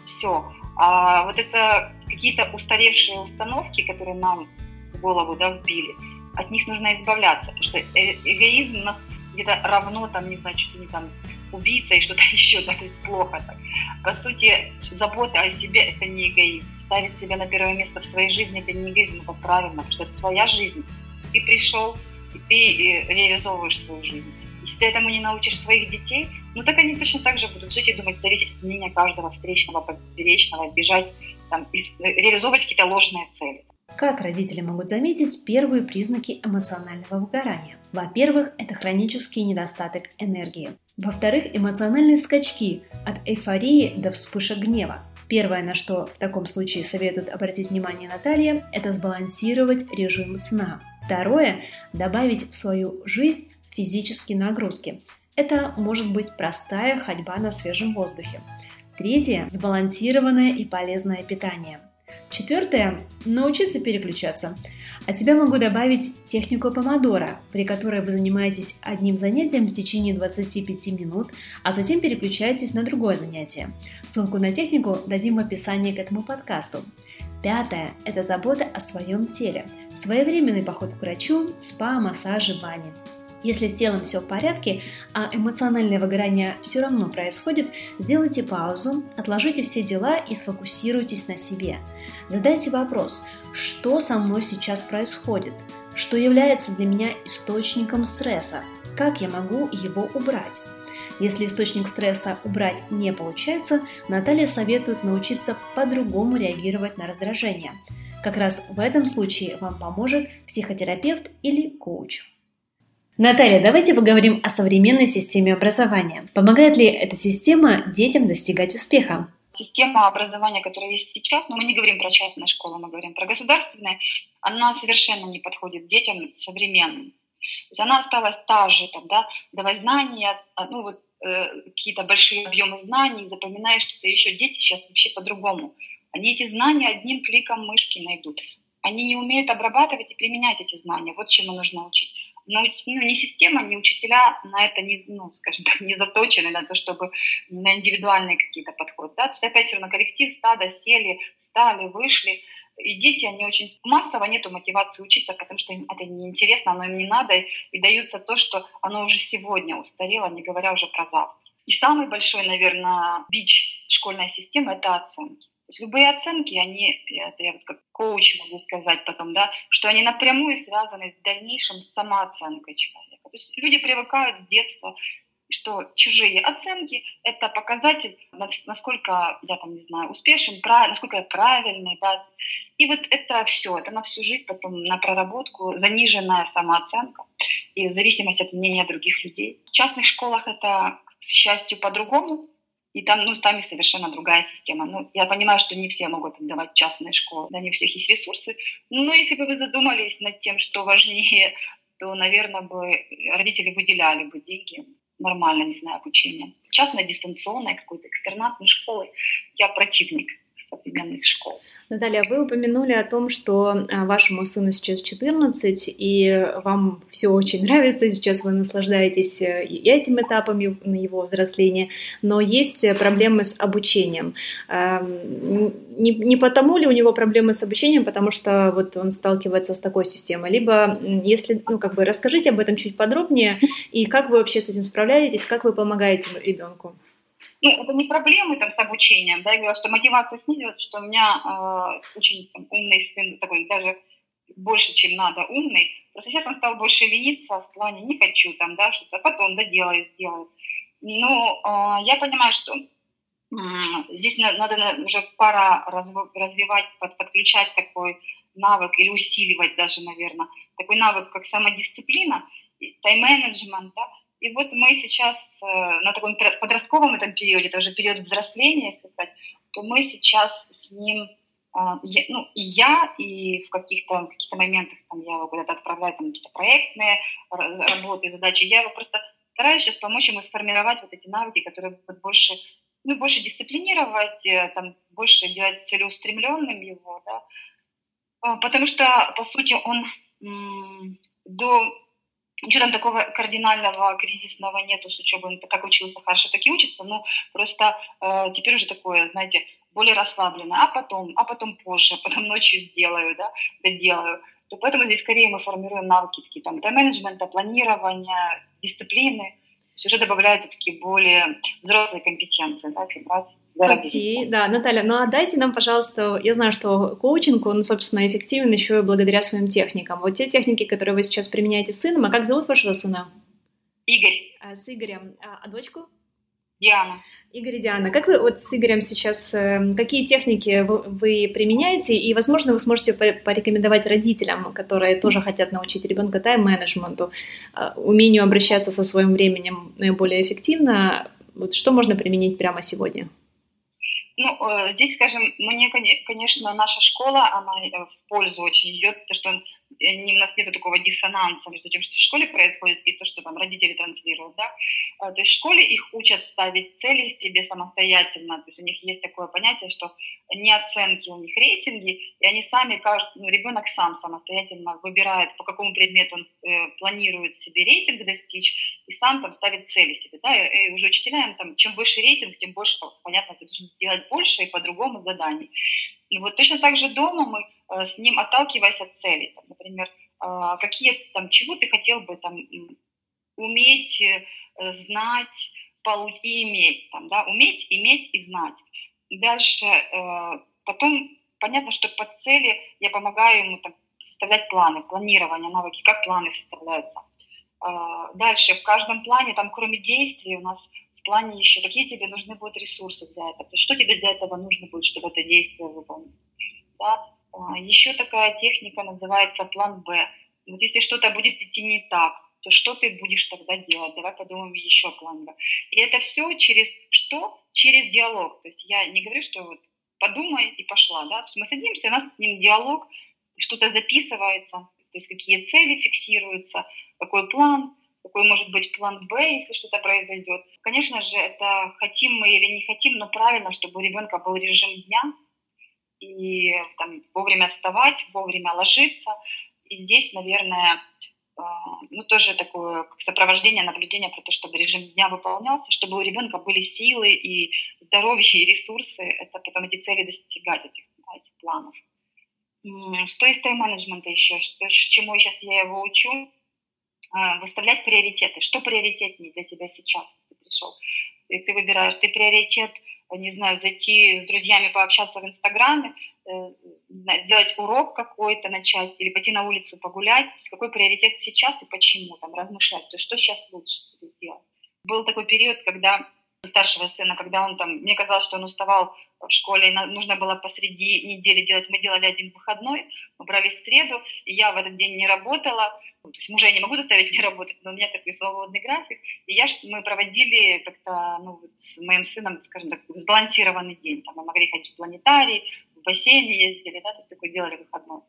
Все. А вот это какие-то устаревшие установки, которые нам в голову да, вбили, от них нужно избавляться, потому что э эгоизм у нас где-то равно, там, не знаю, что-то не там, убийца и что-то еще, да, то есть плохо так. По сути, забота о себе – это не эгоизм. Ставить себя на первое место в своей жизни – это не эгоизм, это правильно, что это твоя жизнь. Ты пришел, и ты реализовываешь свою жизнь. Если ты этому не научишь своих детей, ну так они точно так же будут жить и думать, зависеть от мнения каждого встречного, поперечного, бежать, там, реализовывать какие-то ложные цели. Как родители могут заметить первые признаки эмоционального выгорания? Во-первых, это хронический недостаток энергии. Во-вторых, эмоциональные скачки от эйфории до вспышек гнева. Первое, на что в таком случае советует обратить внимание Наталья, это сбалансировать режим сна. Второе – добавить в свою жизнь физические нагрузки. Это может быть простая ходьба на свежем воздухе. Третье – сбалансированное и полезное питание – Четвертое – научиться переключаться. От себя могу добавить технику помодора, при которой вы занимаетесь одним занятием в течение 25 минут, а затем переключаетесь на другое занятие. Ссылку на технику дадим в описании к этому подкасту. Пятое – это забота о своем теле. Своевременный поход к врачу, спа, массажи, бани. Если с телом все в порядке, а эмоциональное выгорание все равно происходит, сделайте паузу, отложите все дела и сфокусируйтесь на себе. Задайте вопрос, что со мной сейчас происходит, что является для меня источником стресса, как я могу его убрать. Если источник стресса убрать не получается, Наталья советует научиться по-другому реагировать на раздражение. Как раз в этом случае вам поможет психотерапевт или коуч. Наталья, давайте поговорим о современной системе образования. Помогает ли эта система детям достигать успеха? Система образования, которая есть сейчас, но мы не говорим про частные школы, мы говорим про государственные, она совершенно не подходит детям современным. То есть она осталась та же, там, да, давай знания, а, ну вот э, какие-то большие объемы знаний, запоминаешь что-то еще. Дети сейчас вообще по-другому. Они эти знания одним кликом мышки найдут. Они не умеют обрабатывать и применять эти знания. Вот чему нужно учить ну, ни система, ни учителя на это не, ну, скажем так, не заточены на то, чтобы на индивидуальные какие-то подходы. Да? То есть опять все равно коллектив, стадо, сели, встали, вышли. И дети, они очень массово нету мотивации учиться, потому что им это неинтересно, оно им не надо, и даются то, что оно уже сегодня устарело, не говоря уже про завтра. И самый большой, наверное, бич школьной системы – это оценки есть любые оценки, они, это я вот как коуч могу сказать потом, да, что они напрямую связаны с дальнейшим самооценкой человека. То есть люди привыкают с детства, что чужие оценки – это показатель, насколько я там, не знаю, успешен, прав, насколько я правильный, да. И вот это все, это на всю жизнь потом на проработку, заниженная самооценка и зависимость от мнения других людей. В частных школах это, к счастью, по-другому, и там, ну, там и совершенно другая система. Ну, я понимаю, что не все могут отдавать частные школы, да, не у всех есть ресурсы. Но если бы вы задумались над тем, что важнее, то, наверное, бы родители выделяли бы деньги нормально, не знаю, обучение. Частная, дистанционная, какой-то экстернатной школы. Я противник современных школ. Наталья, вы упомянули о том, что а, вашему сыну сейчас 14, и вам все очень нравится, сейчас вы наслаждаетесь э, и этим этапами на его взросления, но есть проблемы с обучением. Не, не потому ли у него проблемы с обучением, потому что вот он сталкивается с такой системой, либо если, ну, как бы расскажите об этом чуть подробнее, и как вы вообще с этим справляетесь, как вы помогаете ребенку? Ну, это не проблемы там с обучением, да, я говорила, что мотивация снизилась, что у меня э, очень там, умный сын, такой даже больше, чем надо, умный, просто сейчас он стал больше лениться в плане не хочу там, да, что-то, а потом доделаю, сделаю. Но э, я понимаю, что э, здесь надо уже пора развивать, под, подключать такой навык или усиливать даже, наверное, такой навык, как самодисциплина, тайм-менеджмент, да, и вот мы сейчас э, на таком подростковом этом периоде, это уже период взросления, если сказать, то мы сейчас с ним, а, ну, и я, и в каких-то каких моментах там, я его куда-то отправляю, там какие-то проектные работы, задачи, я его просто стараюсь сейчас помочь ему сформировать вот эти навыки, которые будут больше, ну, больше дисциплинировать, э, там, больше делать целеустремленным его, да, потому что, по сути, он до Ничего там такого кардинального, кризисного нету с учебой. Он как учился хорошо, так и учится. Но просто э, теперь уже такое, знаете, более расслабленно, а потом, а потом позже, потом ночью сделаю, да, доделаю. То поэтому здесь скорее мы формируем навыки такие там тайм-менеджмента, планирования, дисциплины. Уже добавляются такие более взрослые компетенции, да, если брать Окей, okay, да, Наталья, ну а дайте нам, пожалуйста, я знаю, что коучинг, он, собственно, эффективен еще и благодаря своим техникам. Вот те техники, которые вы сейчас применяете с сыном, а как зовут вашего сына? Игорь. А, с Игорем. А, а дочку? Диана. Игорь и Диана, как вы вот с Игорем сейчас, э, какие техники вы, вы применяете, и, возможно, вы сможете порекомендовать родителям, которые тоже хотят научить ребенка тайм-менеджменту, э, умению обращаться со своим временем наиболее эффективно, вот что можно применить прямо сегодня? Ну, э, здесь, скажем, мне, конечно, наша школа, она э, в пользу очень идет, то, что э, у нас нет такого диссонанса между тем, что в школе происходит, и то, что там родители транслируют, да. То есть в школе их учат ставить цели себе самостоятельно, то есть у них есть такое понятие, что не оценки, у них рейтинги, и они сами, каждый, ну, ребенок сам самостоятельно выбирает, по какому предмету он э, планирует себе рейтинг достичь, и сам там ставит цели себе, да, и, и уже учителям там, чем выше рейтинг, тем больше, понятно, ты должен сделать больше и по-другому заданий. И вот точно так же дома мы э, с ним, отталкиваясь от целей, там, например, э, какие там, чего ты хотел бы там уметь, э, знать, получить и иметь, там, да, уметь, иметь и знать. Дальше, потом понятно, что по цели я помогаю ему там, составлять планы, планирование, навыки, как планы составляются. Дальше, в каждом плане, там, кроме действий, у нас в плане еще, какие тебе нужны будут ресурсы для этого, то есть что тебе для этого нужно будет, чтобы это действие выполнить. Да? А, еще такая техника называется план Б. Вот если что-то будет идти не так, то что ты будешь тогда делать? Давай подумаем еще план Б. И это все через что? Через диалог. То есть я не говорю, что вот подумай и пошла. Да? То есть мы садимся, у нас с ним диалог, что-то записывается, то есть какие цели фиксируются, какой план, какой может быть план Б, если что-то произойдет. Конечно же, это хотим мы или не хотим, но правильно, чтобы у ребенка был режим дня, и там, вовремя вставать, вовремя ложиться. И здесь, наверное, э, ну, тоже такое сопровождение, наблюдение про то, чтобы режим дня выполнялся, чтобы у ребенка были силы и здоровье, и ресурсы, это потом эти цели достигать, этих, да, этих планов. Что из тайм-менеджмента еще? Что, чему сейчас я его учу? А, выставлять приоритеты. Что приоритетнее для тебя сейчас, ты пришел? И ты выбираешь, ты приоритет, не знаю, зайти с друзьями пообщаться в Инстаграме, э, сделать урок какой-то начать или пойти на улицу погулять. Какой приоритет сейчас и почему, там, размышлять. То что сейчас лучше сделать. Был такой период, когда старшего сына, когда он там, мне казалось, что он уставал в школе, и нужно было посреди недели делать, мы делали один выходной, мы брали среду, и я в этот день не работала, то есть мужа я не могу заставить не работать, но у меня такой свободный график, и я, мы проводили как-то ну, вот с моим сыном, скажем так, сбалансированный день, там мы могли ходить в планетарий, в бассейне ездили, да, то есть такой делали выходной.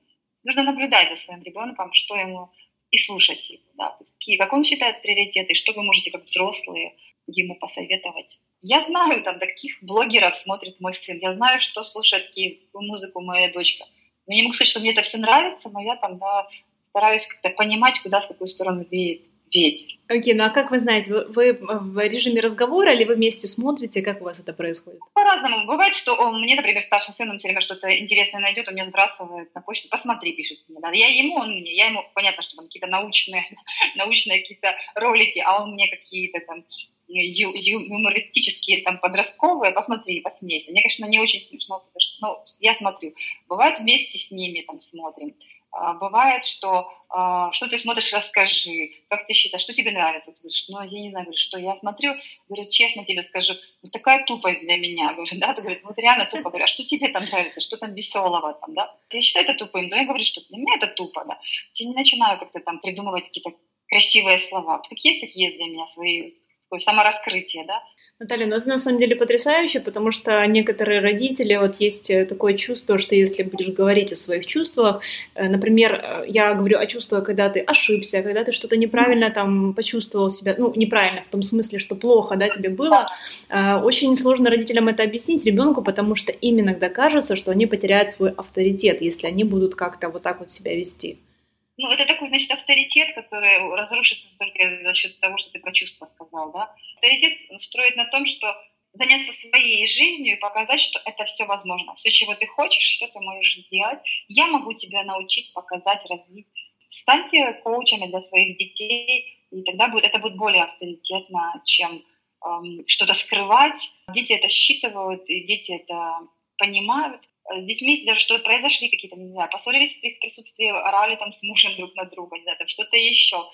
Нужно наблюдать за своим ребенком, что ему и слушать его, да, то есть какие, как он считает приоритеты, что вы можете как взрослые ему посоветовать. Я знаю, там, таких блогеров смотрит мой сын, я знаю, что слушает какие музыку моя дочка. Но не могу сказать, что мне это все нравится, но я там, да, стараюсь как-то понимать, куда, в какую сторону веет ветер. Окей, okay, ну а как вы знаете, вы, вы в режиме разговора или вы вместе смотрите, как у вас это происходит? По-разному. Бывает, что он, мне, например, старший сын, он все время что-то интересное найдет, он мне сбрасывает на почту, посмотри, пишет мне. Да. Я ему, он мне, я ему, понятно, что там какие-то научные, научные какие-то ролики, а он мне какие-то там ю, юмористические, там, подростковые, посмотри, посмейся. Мне, конечно, не очень смешно, потому что, ну, я смотрю. Бывает, вместе с ними там смотрим. А, бывает, что а, что ты смотришь, расскажи, как ты считаешь, что тебе нравится? Ты говоришь, ну, я не знаю, говорю, что я смотрю, говорю, честно тебе скажу, ну, такая тупость для меня, говорю, да, ты говоришь, ну, это реально тупо, говорю, а что тебе там нравится, что там веселого там, да? Я считаю это тупым, но я говорю, что для меня это тупо, да. Я не начинаю как-то там придумывать какие-то красивые слова. Вот как есть, такие для меня свои такое самораскрытие, да. Наталья, ну это на самом деле потрясающе, потому что некоторые родители, вот есть э, такое чувство, что если будешь говорить о своих чувствах, э, например, э, я говорю о чувствах, когда ты ошибся, когда ты что-то неправильно там почувствовал себя, ну, неправильно в том смысле, что плохо, да, тебе было, очень сложно родителям это объяснить ребенку, потому что им иногда кажется, что они потеряют свой авторитет, если они будут как-то вот так вот себя вести. Ну, это такой, значит, авторитет, который разрушится только за счет того, что ты про чувства сказал, да. Авторитет строит на том, что заняться своей жизнью и показать, что это все возможно. Все, чего ты хочешь, все ты можешь сделать. Я могу тебя научить, показать, развить. Станьте коучами для своих детей, и тогда будет, это будет более авторитетно, чем эм, что-то скрывать. Дети это считывают, и дети это понимают. С детьми даже что произошли какие-то, не знаю, поссорились в их присутствии, орали там с мужем друг на друга, не знаю, там что-то еще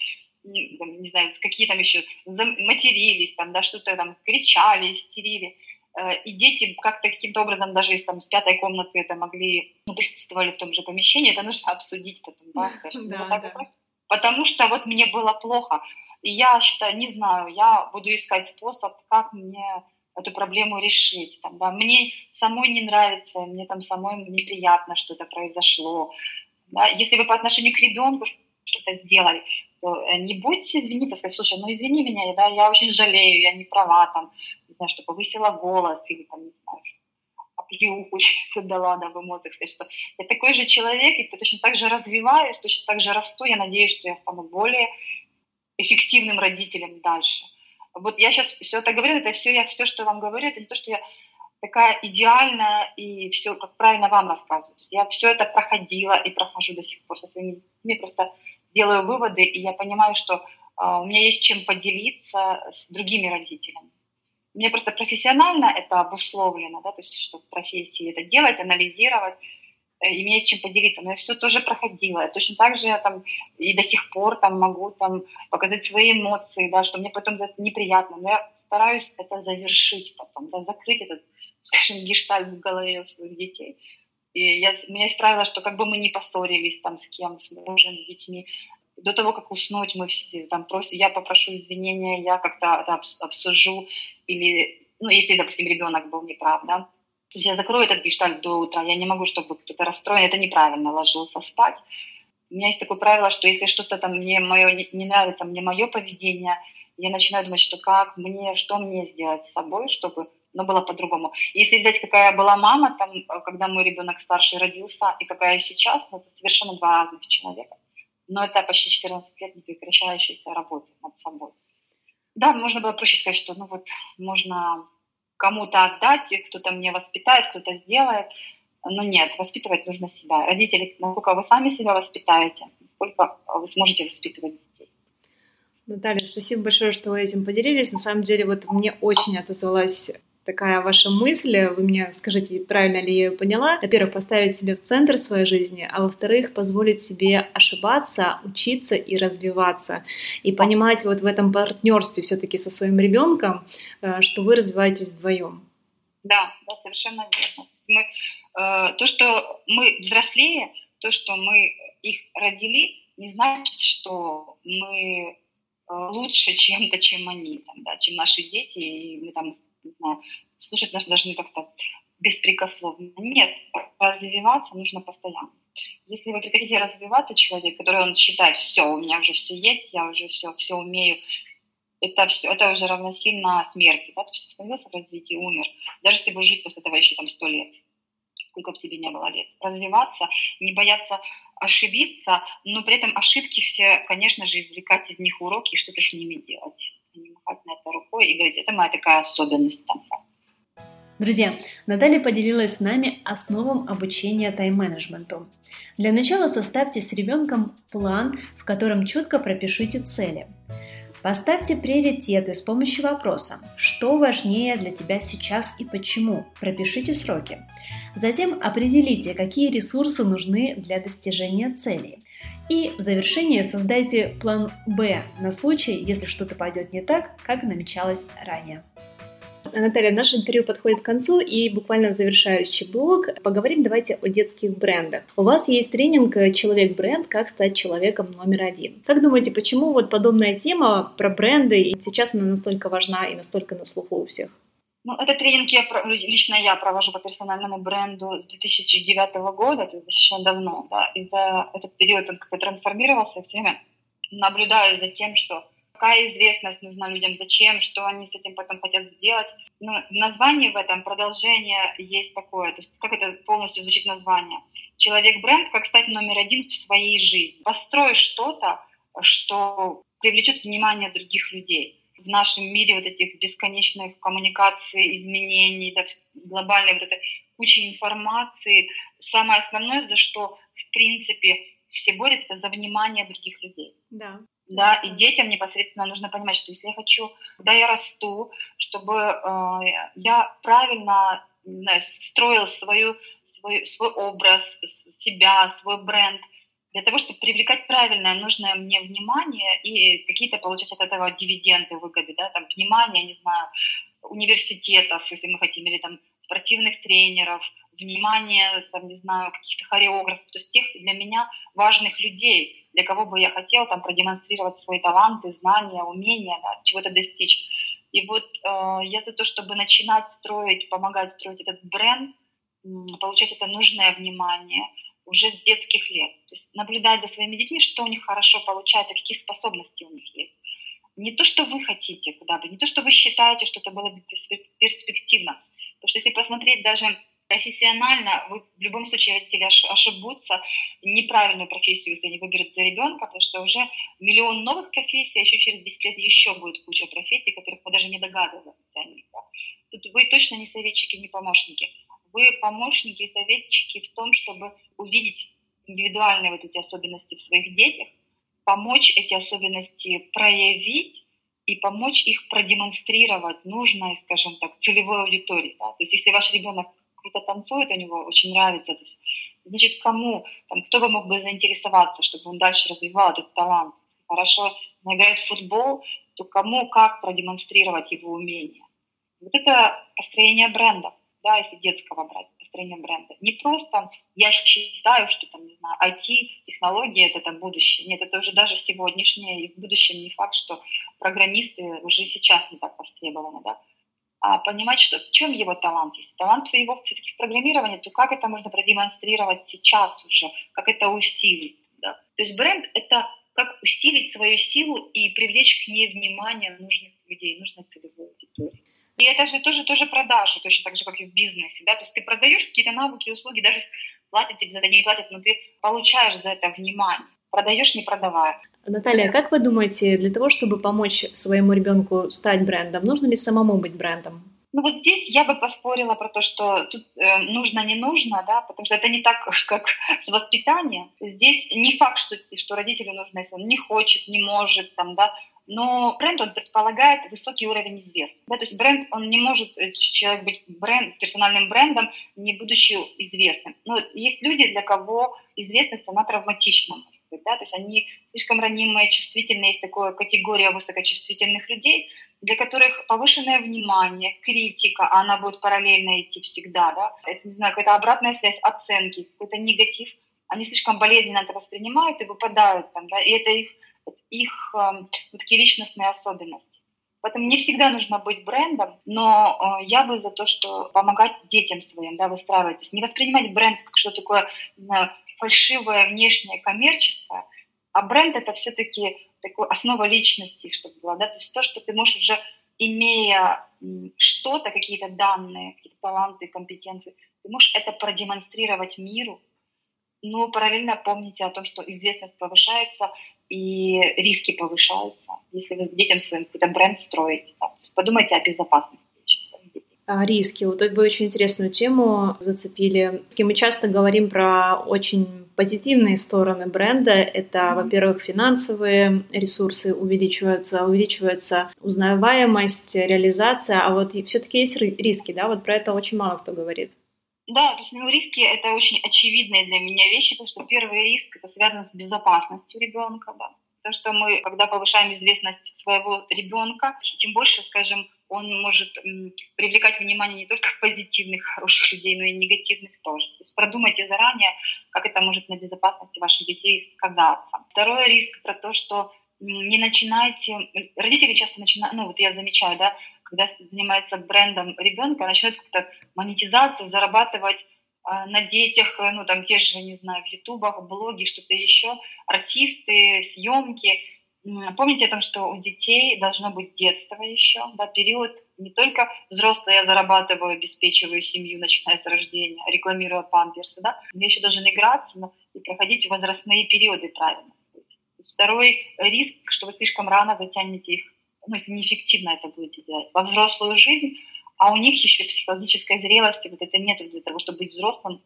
не, не знаю, какие там еще, матерились, там, да, что-то там кричали, истерили. Э, и дети как-то каким-то образом, даже если там с пятой комнаты это могли, ну, присутствовали в том же помещении, это нужно обсудить потом, да, скажем, да, вот так да. Потому что вот мне было плохо. И я считаю, не знаю, я буду искать способ, как мне эту проблему решить. Там, да. Мне самой не нравится, мне там самой неприятно, что это произошло. Да. Если вы по отношению к ребенку что-то сделали, то э, не будете извиниться, сказать, слушай, ну извини меня, да, я очень жалею, я не права, там, не знаю, что повысила голос или там, не знаю, оплеуху дала, да, в эмоциях, сказать, что я такой же человек, и точно так же развиваюсь, точно так же расту, я надеюсь, что я стану более эффективным родителем дальше. Вот я сейчас все это говорю, это все, я все, что вам говорю, это не то, что я такая идеальная и все, как правильно вам рассказываю. Я все это проходила и прохожу до сих пор со своими детьми, просто делаю выводы, и я понимаю, что uh, у меня есть чем поделиться с другими родителями. Меня просто профессионально это обусловлено, да, то есть что в профессии это делать, анализировать, э, и мне есть чем поделиться. Но я все тоже проходила. Я точно так же я там и до сих пор там могу там показать свои эмоции, да, что мне потом это неприятно. Но я стараюсь это завершить потом, да, закрыть этот, скажем, гештальт в голове у своих детей. И я, у меня есть правило, что как бы мы не поссорились там с кем, с мужем, с детьми, до того, как уснуть, мы все там просто, я попрошу извинения, я как-то обсужу, или, ну, если, допустим, ребенок был неправ, да, то есть я закрою этот гештальт до утра, я не могу, чтобы кто-то расстроен, это неправильно, ложился спать. У меня есть такое правило, что если что-то там мне мое не нравится, мне мое поведение, я начинаю думать, что как мне, что мне сделать с собой, чтобы но было по-другому. Если взять, какая была мама, там, когда мой ребенок старший родился, и какая сейчас, ну, это совершенно два разных человека. Но это почти 14 лет непрекращающейся работы над собой. Да, можно было проще сказать, что ну вот можно кому-то отдать, кто-то мне воспитает, кто-то сделает. Но нет, воспитывать нужно себя. Родители, насколько вы сами себя воспитаете, насколько вы сможете воспитывать детей. Наталья, спасибо большое, что вы этим поделились. На самом деле, вот мне очень отозвалась такая ваша мысль, вы мне скажите, правильно ли я ее поняла. Во-первых, поставить себя в центр своей жизни, а во-вторых, позволить себе ошибаться, учиться и развиваться. И понимать вот в этом партнерстве все-таки со своим ребенком, э, что вы развиваетесь вдвоем. Да, да, совершенно верно. То, мы, э, то, что мы взрослее, то, что мы их родили, не значит, что мы э, лучше чем-то, чем они, там, да, чем наши дети, и мы там не знаю, слушать нас должны как-то беспрекословно. Нет, развиваться нужно постоянно. Если вы прекратите развиваться, человек, который он считает, все, у меня уже все есть, я уже все, все умею, это, все, это уже равносильно смерти, да, то есть остановился в развитии, умер. Даже если будешь жить после этого еще там сто лет, сколько бы тебе не было лет. Развиваться, не бояться ошибиться, но при этом ошибки все, конечно же, извлекать из них уроки и что-то с ними делать не махать на это рукой и говорить, это моя такая особенность там. Друзья, Наталья поделилась с нами основам обучения тайм-менеджменту. Для начала составьте с ребенком план, в котором четко пропишите цели. Поставьте приоритеты с помощью вопроса «Что важнее для тебя сейчас и почему?» Пропишите сроки. Затем определите, какие ресурсы нужны для достижения целей. И в завершение создайте план «Б» на случай, если что-то пойдет не так, как намечалось ранее. Наталья, наше интервью подходит к концу, и буквально завершающий блог. Поговорим давайте о детских брендах. У вас есть тренинг «Человек-бренд. Как стать человеком номер один». Как думаете, почему вот подобная тема про бренды, и сейчас она настолько важна и настолько на слуху у всех? Ну, этот тренинг я, лично я провожу по персональному бренду с 2009 года, то есть достаточно давно, да, и за этот период он как-то трансформировался, я все время наблюдаю за тем, что какая известность нужна людям, зачем, что они с этим потом хотят сделать. Но в названии в этом продолжение есть такое, то есть как это полностью звучит название. Человек-бренд, как стать номер один в своей жизни. Построй что-то, что привлечет внимание других людей в нашем мире вот этих бесконечных коммуникаций, изменений, да, глобальной вот этой кучи информации, самое основное, за что, в принципе, все борются, это за внимание других людей. Да. Да, и детям непосредственно нужно понимать, что если я хочу, когда я расту, чтобы э, я правильно знаю, строил свою, свой, свой образ, себя, свой бренд, для того, чтобы привлекать правильное, нужное мне внимание и какие-то получать от этого дивиденды, выгоды, да, там, внимание, не знаю, университетов, если мы хотим, или там спортивных тренеров, внимание, там, не знаю, каких-то хореографов, то есть тех для меня важных людей, для кого бы я хотела там продемонстрировать свои таланты, знания, умения, да, чего-то достичь. И вот э, я за то, чтобы начинать строить, помогать строить этот бренд, получать это нужное внимание уже с детских лет. То есть наблюдать за своими детьми, что у них хорошо получается, какие способности у них есть. Не то, что вы хотите куда бы, не то, что вы считаете, что это было бы перспективно. Потому что если посмотреть даже профессионально, вы в любом случае родители ошибутся, неправильную профессию, если они выберут за ребенка, потому что уже миллион новых профессий, а еще через 10 лет еще будет куча профессий, которых мы даже не догадываемся о них. Тут вы точно не советчики, не помощники. Вы помощники и советчики в том, чтобы увидеть индивидуальные вот эти особенности в своих детях, помочь эти особенности проявить и помочь их продемонстрировать нужной, скажем так, целевой аудитории. Да? То есть если ваш ребенок круто танцует, у него очень нравится, то есть, значит, кому, там, кто бы мог бы заинтересоваться, чтобы он дальше развивал этот талант. Хорошо играет в футбол, то кому как продемонстрировать его умение. Вот это построение бренда, да, если детского брать, построение бренда. Не просто я считаю, что там, не знаю, IT, технологии это там будущее. Нет, это уже даже сегодняшнее, и в будущем не факт, что программисты уже сейчас не так востребованы, да. А понимать, что в чем его талант. Если талант его все-таки в программировании, то как это можно продемонстрировать сейчас уже, как это усилить. Да? То есть бренд — это как усилить свою силу и привлечь к ней внимание нужных людей, нужной целевой аудитории. И это же тоже, тоже продажи, точно так же, как и в бизнесе. Да? То есть ты продаешь какие-то навыки, услуги, даже платят тебе за это, не платят, но ты получаешь за это внимание. Продаешь, не продавая. Наталья, как вы думаете, для того, чтобы помочь своему ребенку стать брендом, нужно ли самому быть брендом? Ну вот здесь я бы поспорила про то, что тут э, нужно, не нужно, да, потому что это не так, как с воспитанием. Здесь не факт, что, что родителю нужно, если он не хочет, не может, там, да, но бренд, он предполагает высокий уровень известности. Да, то есть бренд, он не может, э, человек быть бренд, персональным брендом, не будучи известным. Но есть люди, для кого известность, она травматична быть, да, то есть они слишком ранимые, чувствительные, есть такая категория высокочувствительных людей, для которых повышенное внимание, критика, а она будет параллельно идти всегда, да, это, не знаю, какая-то обратная связь, оценки, какой-то негатив, они слишком болезненно это воспринимают и выпадают там, да, и это их, их э, такие личностные особенности. Поэтому не всегда нужно быть брендом, но э, я бы за то, что помогать детям своим, да, выстраивать. То есть не воспринимать бренд как что такое, не знаю, фальшивое внешнее коммерческое, а бренд это все-таки такой основа личности, чтобы была, да, то есть то, что ты можешь уже имея что-то, какие-то данные, какие-то таланты, компетенции, ты можешь это продемонстрировать миру, но параллельно помните о том, что известность повышается и риски повышаются, если вы детям своим какой-то бренд строите. Да. Подумайте о безопасности. А, риски. Вот вы очень интересную тему зацепили. Мы часто говорим про очень позитивные стороны бренда. Это, во-первых, финансовые ресурсы увеличиваются, увеличивается узнаваемость, реализация, а вот все-таки есть риски, да, вот про это очень мало кто говорит. Да, то есть ну, риски это очень очевидные для меня вещи, потому что первый риск это связан с безопасностью ребенка, да. То, что мы, когда повышаем известность своего ребенка, тем больше, скажем, он может привлекать внимание не только позитивных, хороших людей, но и негативных тоже. То есть продумайте заранее, как это может на безопасности ваших детей сказаться. Второй риск про то, что не начинайте, родители часто начинают, ну вот я замечаю, да, когда занимается брендом ребенка, начинают как-то монетизацию, зарабатывать на детях, э, ну там те же, не знаю, в ютубах, блоги, что-то еще, артисты, съемки, Помните о том, что у детей должно быть детство еще, да, период не только взрослый я зарабатываю, обеспечиваю семью, начиная с рождения, рекламируя памперсы, да, но еще должен играться но и проходить возрастные периоды правильно. Второй риск, что вы слишком рано затянете их ну, если неэффективно это будете делать, во взрослую жизнь, а у них еще психологической зрелости вот это нет для того, чтобы быть взрослым,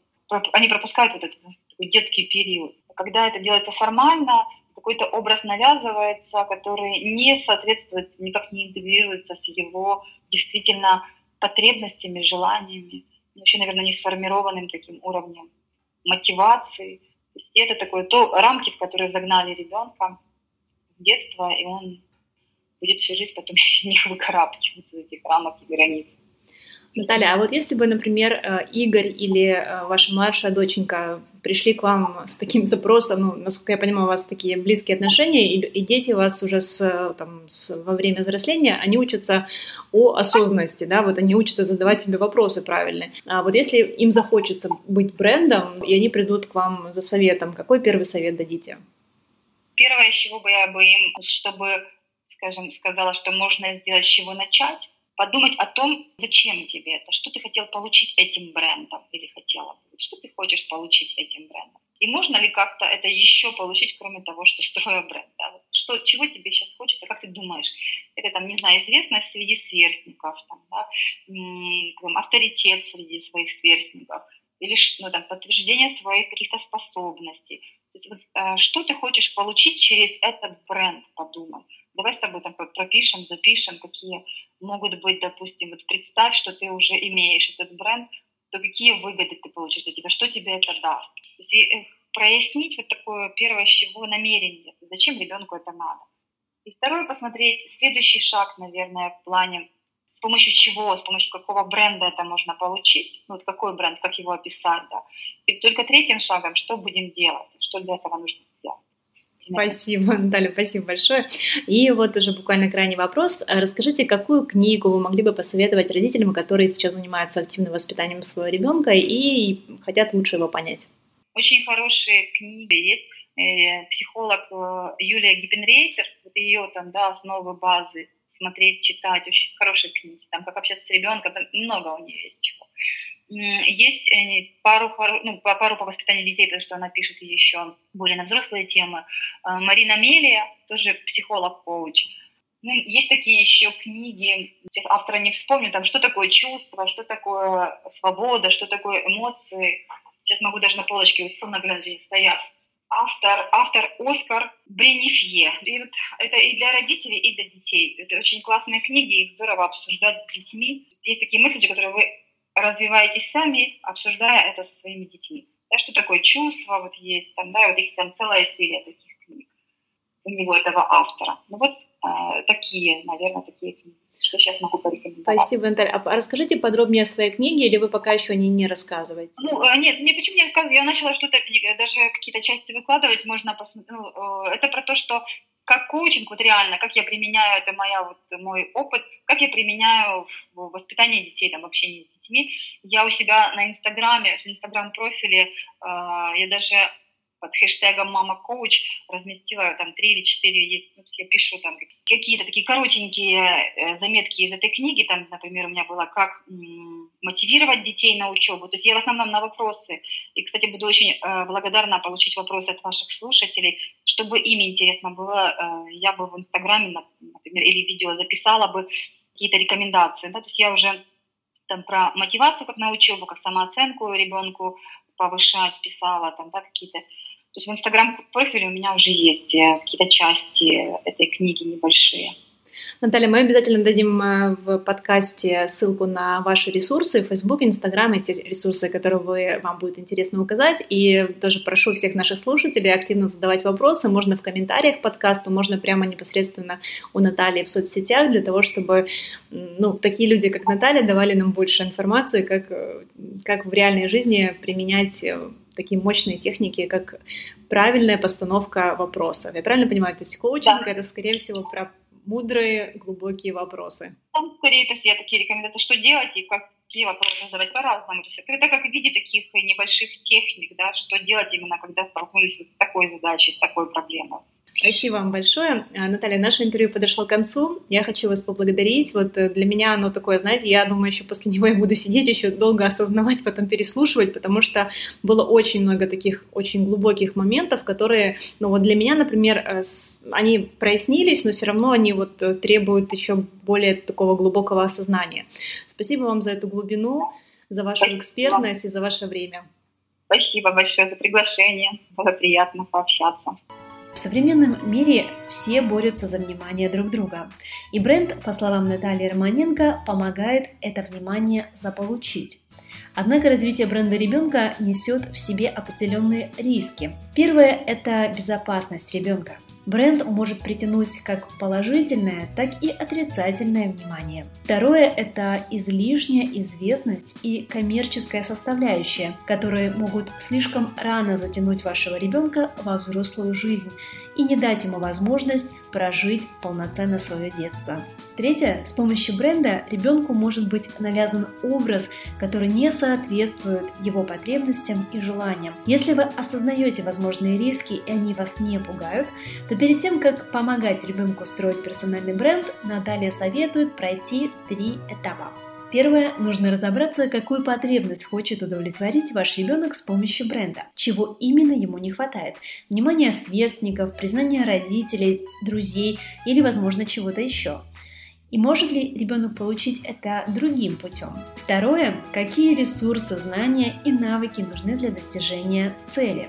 они пропускают вот этот такой детский период. Когда это делается формально, какой-то образ навязывается, который не соответствует, никак не интегрируется с его действительно потребностями, желаниями, вообще, наверное, не сформированным таким уровнем мотивации. То есть это такое то рамки, в которые загнали ребенка с детства, и он будет всю жизнь потом из них выкарабкиваться, из этих рамок и границ. Наталья, а вот если бы, например, э, Игорь или э, ваша младшая доченька пришли к вам с таким запросом, ну, насколько я понимаю, у вас такие близкие отношения, и, дети у вас уже с, там, с, во время взросления, они учатся о осознанности, да, вот они учатся задавать себе вопросы правильные. А вот если им захочется быть брендом, и они придут к вам за советом, какой первый совет дадите? Первое, с чего бы я бы им, чтобы, скажем, сказала, что можно сделать, с чего начать, подумать о том, зачем тебе это, что ты хотел получить этим брендом или хотела, что ты хочешь получить этим брендом. И можно ли как-то это еще получить, кроме того, что строя бренд? Да? Что, чего тебе сейчас хочется, как ты думаешь? Это, там, не знаю, известность среди сверстников, там, да? там, авторитет среди своих сверстников, или ну, там, подтверждение своих каких-то способностей. То есть, вот, э, что ты хочешь получить через этот бренд, подумай. Давай с тобой там пропишем, запишем, какие могут быть, допустим, вот представь, что ты уже имеешь этот бренд, то какие выгоды ты получишь для тебя, что тебе это даст. То есть и прояснить вот такое первое, с чего намерение, зачем ребенку это надо. И второе, посмотреть следующий шаг, наверное, в плане, с помощью чего, с помощью какого бренда это можно получить, ну, вот какой бренд, как его описать, да. И только третьим шагом, что будем делать, что для этого нужно Спасибо, Наталья, спасибо большое. И вот уже буквально крайний вопрос. Расскажите, какую книгу вы могли бы посоветовать родителям, которые сейчас занимаются активным воспитанием своего ребенка и хотят лучше его понять? Очень хорошие книги есть. Э, психолог э, Юлия Гиппенрейтер, вот ее там, да, основы базы, смотреть, читать, очень хорошие книги. Там как общаться с ребенком, там много у нее есть чего. Есть э, пару, ну, пару по воспитанию детей, потому что она пишет еще более на взрослые темы. А, Марина Мелия, тоже психолог-коуч. Ну, есть такие еще книги, сейчас автора не вспомню, там, что такое чувство, что такое свобода, что такое эмоции. Сейчас могу даже на полочке у ссылок стоят. Автор, автор Оскар Бренифье. И вот это и для родителей, и для детей. Это очень классные книги, их здорово обсуждать с детьми. Есть такие месседжи, которые вы развиваетесь сами, обсуждая это со своими детьми. Да, что такое чувство, вот есть там, да, вот их там целая серия таких книг у него, этого автора. Ну вот э, такие, наверное, такие книги. Что сейчас могу порекомендовать. Спасибо, Наталья. А расскажите подробнее о своей книге, или вы пока еще о ней не рассказываете? Ну, э, нет, не почему не рассказываю. Я начала что-то, даже какие-то части выкладывать, можно посмотреть. Ну, э, это про то, что как коучинг, вот реально, как я применяю, это моя, вот, мой опыт, как я применяю в воспитании детей, там, в общении с детьми. Я у себя на Инстаграме, в Инстаграм-профиле, э, я даже под хэштегом «Мама коуч» разместила там три или четыре, есть, ну, я пишу там какие-то такие коротенькие э, заметки из этой книги, там, например, у меня было «Как мотивировать детей на учебу», то есть я в основном на вопросы, и, кстати, буду очень э, благодарна получить вопросы от ваших слушателей, чтобы им интересно было, э, я бы в Инстаграме, например, или видео записала бы какие-то рекомендации, да, то есть я уже там про мотивацию как на учебу, как самооценку ребенку повышать, писала там, да, какие-то то есть в Инстаграм-профиле у меня уже есть э, какие-то части этой книги небольшие. Наталья, мы обязательно дадим э, в подкасте ссылку на ваши ресурсы, Facebook, Instagram, эти ресурсы, которые вы, вам будет интересно указать. И тоже прошу всех наших слушателей активно задавать вопросы. Можно в комментариях к подкасту, можно прямо непосредственно у Натальи в соцсетях, для того, чтобы ну, такие люди, как Наталья, давали нам больше информации, как, э, как в реальной жизни применять такие мощные техники, как правильная постановка вопросов. Я правильно понимаю? То есть коучинг да. это, скорее всего, про мудрые, глубокие вопросы. Там, скорее, то есть я такие рекомендации, что делать и какие вопросы задавать по-разному. Это как в виде таких небольших техник, да, что делать именно, когда столкнулись с такой задачей, с такой проблемой. Спасибо вам большое. А, Наталья, наше интервью подошло к концу. Я хочу вас поблагодарить. Вот э, для меня оно такое, знаете, я думаю, еще после него я буду сидеть еще долго осознавать, потом переслушивать, потому что было очень много таких очень глубоких моментов, которые, ну вот для меня, например, э, они прояснились, но все равно они вот э, требуют еще более такого глубокого осознания. Спасибо вам за эту глубину, за вашу Спасибо. экспертность и за ваше время. Спасибо большое за приглашение. Было приятно пообщаться. В современном мире все борются за внимание друг друга. И бренд, по словам Натальи Романенко, помогает это внимание заполучить. Однако развитие бренда ребенка несет в себе определенные риски. Первое – это безопасность ребенка. Бренд может притянуть как положительное, так и отрицательное внимание. Второе – это излишняя известность и коммерческая составляющая, которые могут слишком рано затянуть вашего ребенка во взрослую жизнь и не дать ему возможность прожить полноценно свое детство. Третье, с помощью бренда ребенку может быть навязан образ, который не соответствует его потребностям и желаниям. Если вы осознаете возможные риски и они вас не пугают, то перед тем, как помогать ребенку строить персональный бренд, Наталья советует пройти три этапа. Первое, нужно разобраться, какую потребность хочет удовлетворить ваш ребенок с помощью бренда, чего именно ему не хватает. Внимание сверстников, признание родителей, друзей или, возможно, чего-то еще. И может ли ребенок получить это другим путем? Второе, какие ресурсы, знания и навыки нужны для достижения цели?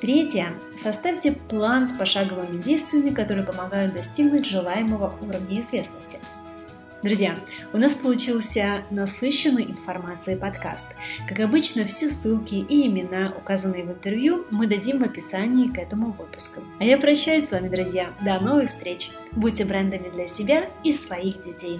Третье. Составьте план с пошаговыми действиями, которые помогают достигнуть желаемого уровня известности. Друзья, у нас получился насыщенный информацией подкаст. Как обычно, все ссылки и имена, указанные в интервью, мы дадим в описании к этому выпуску. А я прощаюсь с вами, друзья. До новых встреч. Будьте брендами для себя и своих детей.